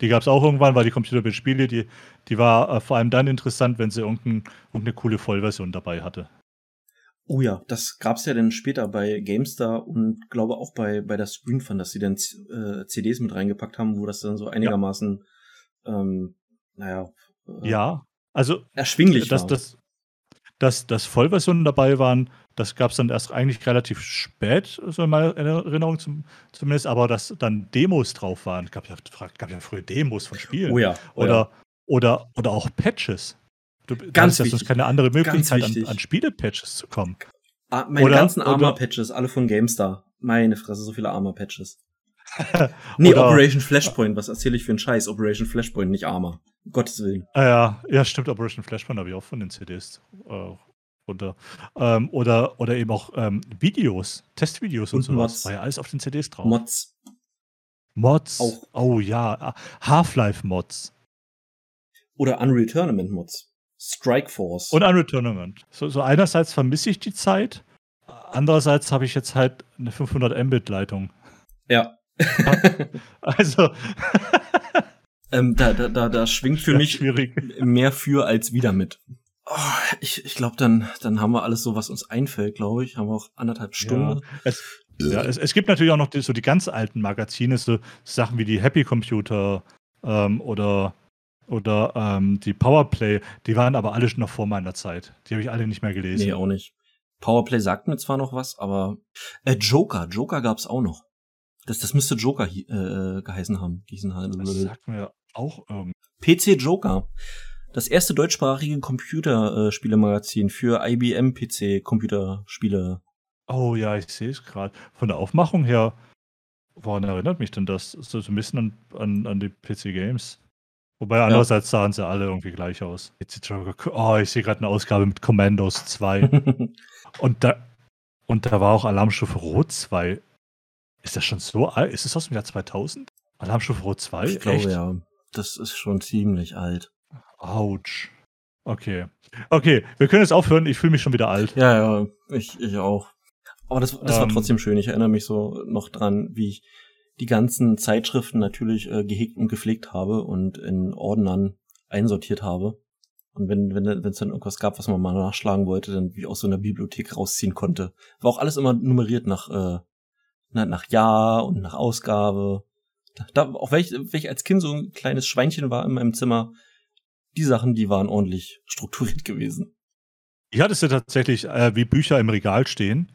Die gab es auch irgendwann, weil die Computerbildspiele, die, die war äh, vor allem dann interessant, wenn sie irgendein, irgendeine coole Vollversion dabei hatte. Oh ja, das gab's ja dann später bei GameStar und glaube auch bei, bei der Screen Fun, dass sie dann äh, CDs mit reingepackt haben, wo das dann so einigermaßen, ja. ähm, naja. Äh, ja, also erschwinglich dass, war. Dass, dass, dass Vollversionen dabei waren, das gab es dann erst eigentlich relativ spät, so in meiner Erinnerung zum, zumindest, aber dass dann Demos drauf waren. Gab ja, gab ja früher Demos von Spielen. Oh ja. Oh oder, ja. Oder, oder auch Patches. Du ganz hast sonst keine andere Möglichkeit, an, an Spiele-Patches zu kommen. Ah, meine oder, ganzen Armor-Patches, alle von GameStar. Meine Fresse, so viele Armor-Patches. nee, oder, Operation Flashpoint, was erzähle ich für einen Scheiß? Operation Flashpoint, nicht Armor. Um Gottes Willen. Ah ja, ja, stimmt, Operation Flashpoint habe ich auch von den CDs äh, runter. Ähm, oder, oder eben auch ähm, Videos, Testvideos und, und sowas. Mods. War ja alles auf den CDs drauf. Mods. Mods. Auch. Oh ja, Half-Life-Mods. Oder Unreal Tournament Strike Force. Und Unreal Tournament. So, so einerseits vermisse ich die Zeit, andererseits habe ich jetzt halt eine 500 Mbit-Leitung. Ja. also. ähm, da, da, da, da schwingt für mich schwierig. mehr für als wieder mit. Oh, ich ich glaube, dann, dann haben wir alles so, was uns einfällt, glaube ich. Haben wir auch anderthalb Stunden. Ja, es, ja, es, es gibt natürlich auch noch die, so die ganz alten Magazine, so Sachen wie die Happy Computer ähm, oder, oder ähm, die Powerplay. Die waren aber alle schon noch vor meiner Zeit. Die habe ich alle nicht mehr gelesen. Nee, auch nicht. Powerplay sagt mir zwar noch was, aber äh, Joker, Joker gab's auch noch. Das, das müsste Joker äh, geheißen haben. Das sagt mir auch irgendwie. PC Joker. Das erste deutschsprachige Computerspielemagazin für IBM PC Computerspiele. Oh ja, ich sehe es gerade. Von der Aufmachung her, woran erinnert mich denn das? So, ein bisschen an, an, an die PC Games. Wobei andererseits ja. sahen sie alle irgendwie gleich aus. Oh, ich sehe gerade eine Ausgabe mit Commandos 2. und da und da war auch Alarmstufe Rot 2. Ist das schon so alt? Ist es aus dem Jahr 2000? Alarmstufe Rot 2? Ich glaube ja. Das ist schon ziemlich alt. Autsch. Okay. Okay, wir können jetzt aufhören. Ich fühle mich schon wieder alt. Ja, ja, ich, ich auch. Aber das, das ähm, war trotzdem schön. Ich erinnere mich so noch dran, wie ich, die ganzen Zeitschriften natürlich äh, gehegt und gepflegt habe und in Ordnern einsortiert habe. Und wenn wenn wenn es dann irgendwas gab, was man mal nachschlagen wollte, dann wie aus so einer Bibliothek rausziehen konnte. War auch alles immer nummeriert nach äh, nach Jahr und nach Ausgabe. Da, auch wenn ich, wenn ich als Kind so ein kleines Schweinchen war in meinem Zimmer, die Sachen, die waren ordentlich strukturiert gewesen. Ich hatte es ja tatsächlich äh, wie Bücher im Regal stehen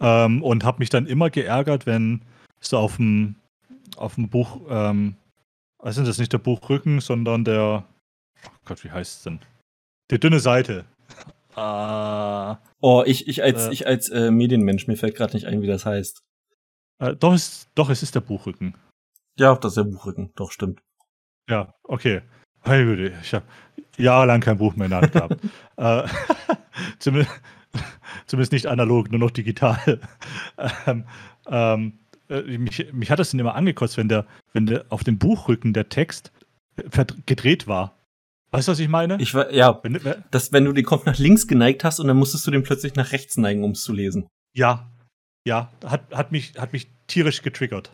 ähm, und habe mich dann immer geärgert, wenn so auf dem auf dem Buch, ähm, also das ist nicht der Buchrücken, sondern der, oh Gott, wie heißt es denn? Die dünne Seite. Ah. Oh, ich, ich als, äh, ich als äh, Medienmensch, mir fällt gerade nicht ein, wie das heißt. Äh, doch, ist, doch, es ist der Buchrücken. Ja, das ist der Buchrücken, doch, stimmt. Ja, okay. Ich habe jahrelang kein Buch mehr in der Hand gehabt. äh, zumindest, zumindest, nicht analog, nur noch digital. ähm, ähm, äh, mich, mich hat das dann immer angekotzt, wenn der, wenn der auf dem Buchrücken der Text gedreht war. Weißt du, was ich meine? Ich war, ja, wenn, dass wenn du den Kopf nach links geneigt hast und dann musstest du den plötzlich nach rechts neigen, um es zu lesen. Ja, ja, hat, hat, mich, hat mich tierisch getriggert.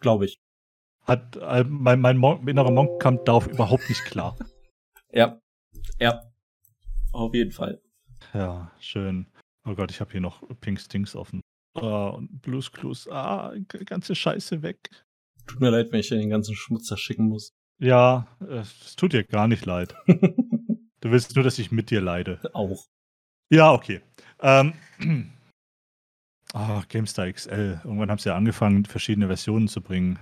Glaube ich. Hat, äh, mein, mein Mon innerer Monk kam darauf überhaupt nicht klar. ja, ja, auf jeden Fall. Ja, schön. Oh Gott, ich habe hier noch Pink Stings offen. Oh, und Blues Clues. Ah, ganze Scheiße weg. Tut mir leid, wenn ich dir den ganzen Schmutz zerschicken muss. Ja, es tut dir gar nicht leid. du willst nur, dass ich mit dir leide. Auch. Ja, okay. Ähm, oh, GameStar XL. Irgendwann haben sie ja angefangen, verschiedene Versionen zu bringen.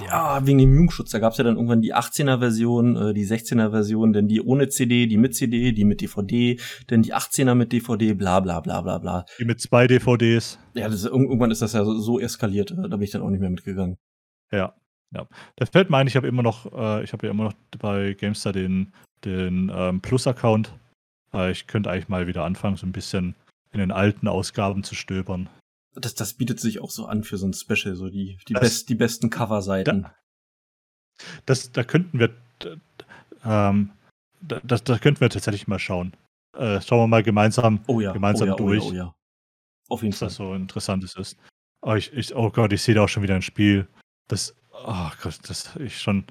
Ja, wegen dem Jugendschutz. Da gab es ja dann irgendwann die 18er-Version, äh, die 16er-Version, dann die ohne CD, die mit CD, die mit DVD, dann die 18er mit DVD, bla bla bla bla bla. Die mit zwei DVDs. Ja, das, irgendwann ist das ja so, so eskaliert, äh, da bin ich dann auch nicht mehr mitgegangen. Ja, ja. Da fällt mir ein, ich habe immer noch, äh, ich habe ja immer noch bei GameStar den, den ähm, Plus-Account. Äh, ich könnte eigentlich mal wieder anfangen, so ein bisschen in den alten Ausgaben zu stöbern das, das bietet sich auch so an für so ein Special, so die, die, das, best, die besten Coverseiten. Da, das, da könnten wir, ähm, da, das, da könnten wir tatsächlich mal schauen. Äh, schauen wir mal gemeinsam, oh ja, gemeinsam oh ja, durch. Oh ja, oh ja. Auf jeden Fall. Was das so interessantes ist. Oh, ich, ich, oh Gott, ich sehe da auch schon wieder ein Spiel, das, oh Gott, das ich schon,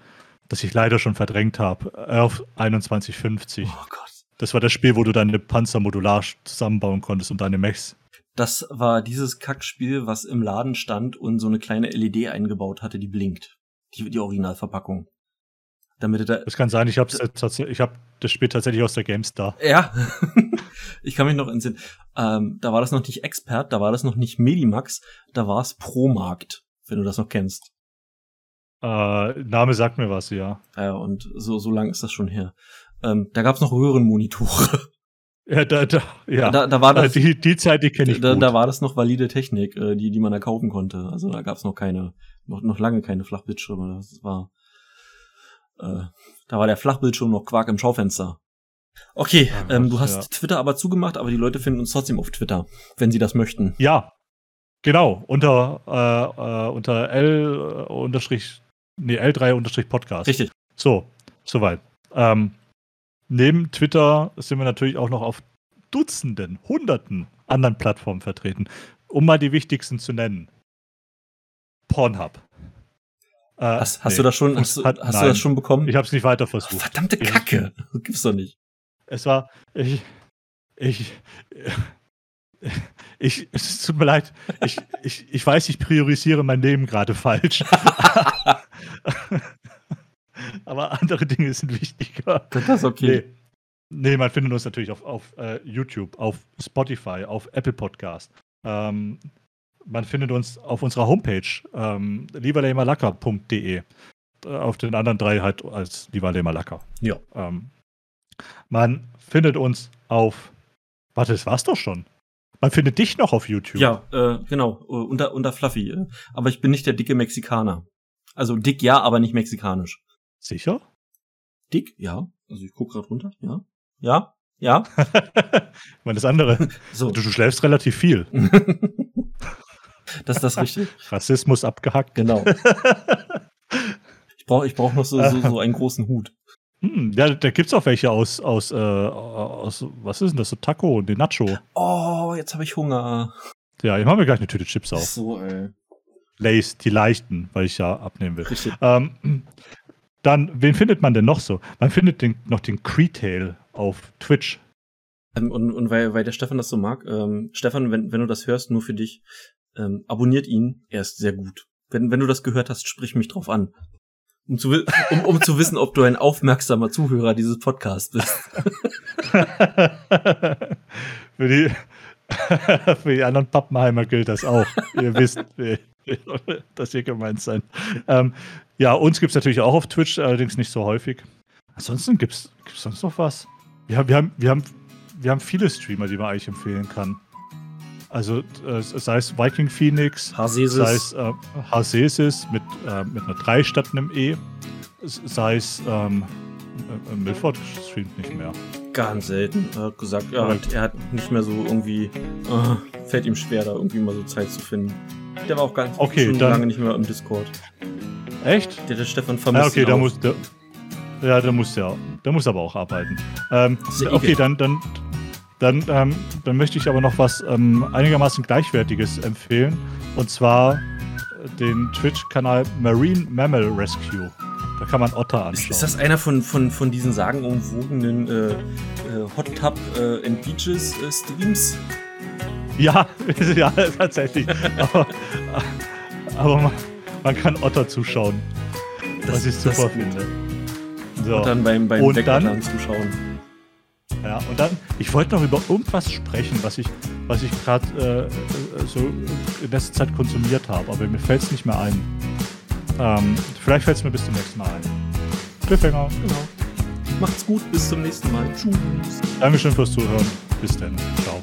das ich leider schon verdrängt habe. Auf 2150. Oh Gott. Das war das Spiel, wo du deine Panzer modular zusammenbauen konntest und deine Mechs das war dieses Kackspiel, was im Laden stand und so eine kleine LED eingebaut hatte, die blinkt. Die, die Originalverpackung. Damit da das kann sein, ich habe ich hab das Spiel tatsächlich aus der GameStar. Ja, ich kann mich noch entsinnen. Ähm, da war das noch nicht Expert, da war das noch nicht Medimax, da war es Promarkt, wenn du das noch kennst. Äh, Name sagt mir was, ja. Ja, und so, so lang ist das schon her. Ähm, da gab's noch Röhrenmonitore. Ja, da, da, ja. Da, da war das, die, die Zeit, die kenne ich da, gut. Da war das noch valide Technik, äh, die, die man da kaufen konnte. Also da gab's noch keine, noch, noch lange keine Flachbildschirme. Das war, äh, da war der Flachbildschirm noch Quark im Schaufenster. Okay, ja, ähm, du hast ja. Twitter aber zugemacht, aber die Leute finden uns trotzdem auf Twitter, wenn sie das möchten. Ja, genau. Unter, äh, äh, unter L äh, unterstrich, nee, L3 unterstrich Podcast. Richtig. So, soweit. Ähm, Neben Twitter sind wir natürlich auch noch auf Dutzenden, Hunderten anderen Plattformen vertreten. Um mal die wichtigsten zu nennen. Pornhub. Äh, hast, hast nee. du das schon, hast, Hat, hast du das schon bekommen? Ich habe es nicht weiter versucht. Oh, verdammte Kacke. Das gibt's doch nicht. Es war, ich, ich, ich, es tut mir leid. Ich, ich, ich weiß, ich priorisiere mein Leben gerade falsch. aber andere Dinge sind wichtiger. Das ist okay. Nee, nee man findet uns natürlich auf, auf uh, YouTube, auf Spotify, auf Apple Podcast. Ähm, man findet uns auf unserer Homepage, ähm, lieberlemalaka.de. Äh, auf den anderen drei halt als lieberlemalaka. Ja. Ähm, man findet uns auf. Warte, das war's doch schon. Man findet dich noch auf YouTube. Ja, äh, genau, uh, unter, unter Fluffy. Aber ich bin nicht der dicke Mexikaner. Also dick ja, aber nicht mexikanisch. Sicher? Dick? Ja. Also ich guck gerade runter. Ja. Ja. Ja. ich meine, das andere. So. Du, du schläfst relativ viel. das ist das richtig? Rassismus abgehackt. Genau. Ich brauche ich brauch noch so, so, so einen großen Hut. Hm, ja, da gibt's auch welche aus, aus, äh, aus, was ist denn das, so Taco, den Nacho. Oh, jetzt habe ich Hunger. Ja, ich mache mir gleich eine Tüte Chips auf. So, ey. Lays, die leichten, weil ich ja abnehmen will. Ähm, dann, wen findet man denn noch so? Man findet den, noch den Creetail auf Twitch. Ähm, und, und weil, weil der Stefan das so mag, ähm, Stefan, wenn, wenn du das hörst, nur für dich, ähm, abonniert ihn, er ist sehr gut. Wenn, wenn du das gehört hast, sprich mich drauf an. Um zu, um, um zu wissen, ob du ein aufmerksamer Zuhörer dieses Podcasts bist. für, die, für die anderen Pappenheimer gilt das auch. Ihr wisst, dass ihr gemeint seid. Ähm, ja, uns gibt es natürlich auch auf Twitch, allerdings nicht so häufig. Ansonsten gibt es sonst noch was? Ja, wir haben, wir, haben, wir haben viele Streamer, die man eigentlich empfehlen kann. Also äh, sei es Viking Phoenix, Hasesis. sei es äh, Hasesis mit, äh, mit einer 3 statt einem E, sei es ähm, äh, Milford streamt nicht mehr. Ganz selten. Er hat gesagt, ja, und er hat nicht mehr so irgendwie, äh, fällt ihm schwer, da irgendwie mal so Zeit zu finden. Der war auch ganz okay, schon dann, lange nicht mehr im Discord. Echt? Der, der Stefan vermisst ja, okay, da muss der, ja, der muss ja, der muss aber auch arbeiten. Ähm, okay, dann, dann, dann, ähm, dann möchte ich aber noch was ähm, einigermaßen Gleichwertiges empfehlen. Und zwar äh, den Twitch-Kanal Marine Mammal Rescue. Da kann man Otter anschauen. Ist, ist das einer von, von, von diesen sagenumwogenen äh, äh, Hot Tub äh, and Beaches äh, Streams? Ja, ja, tatsächlich. aber, aber man, man, kann Otter zuschauen. Das, was ich super finde. So. Und dann beim, beim und dann, zuschauen. Ja, und dann, ich wollte noch über irgendwas sprechen, was ich, was ich gerade äh, so in letzter Zeit konsumiert habe, aber mir fällt es nicht mehr ein. Ähm, vielleicht fällt es mir bis zum nächsten Mal ein. Cliffhanger, genau. Macht's gut, bis zum nächsten Mal. Tschüss. Dankeschön fürs Zuhören. Bis dann. Ciao.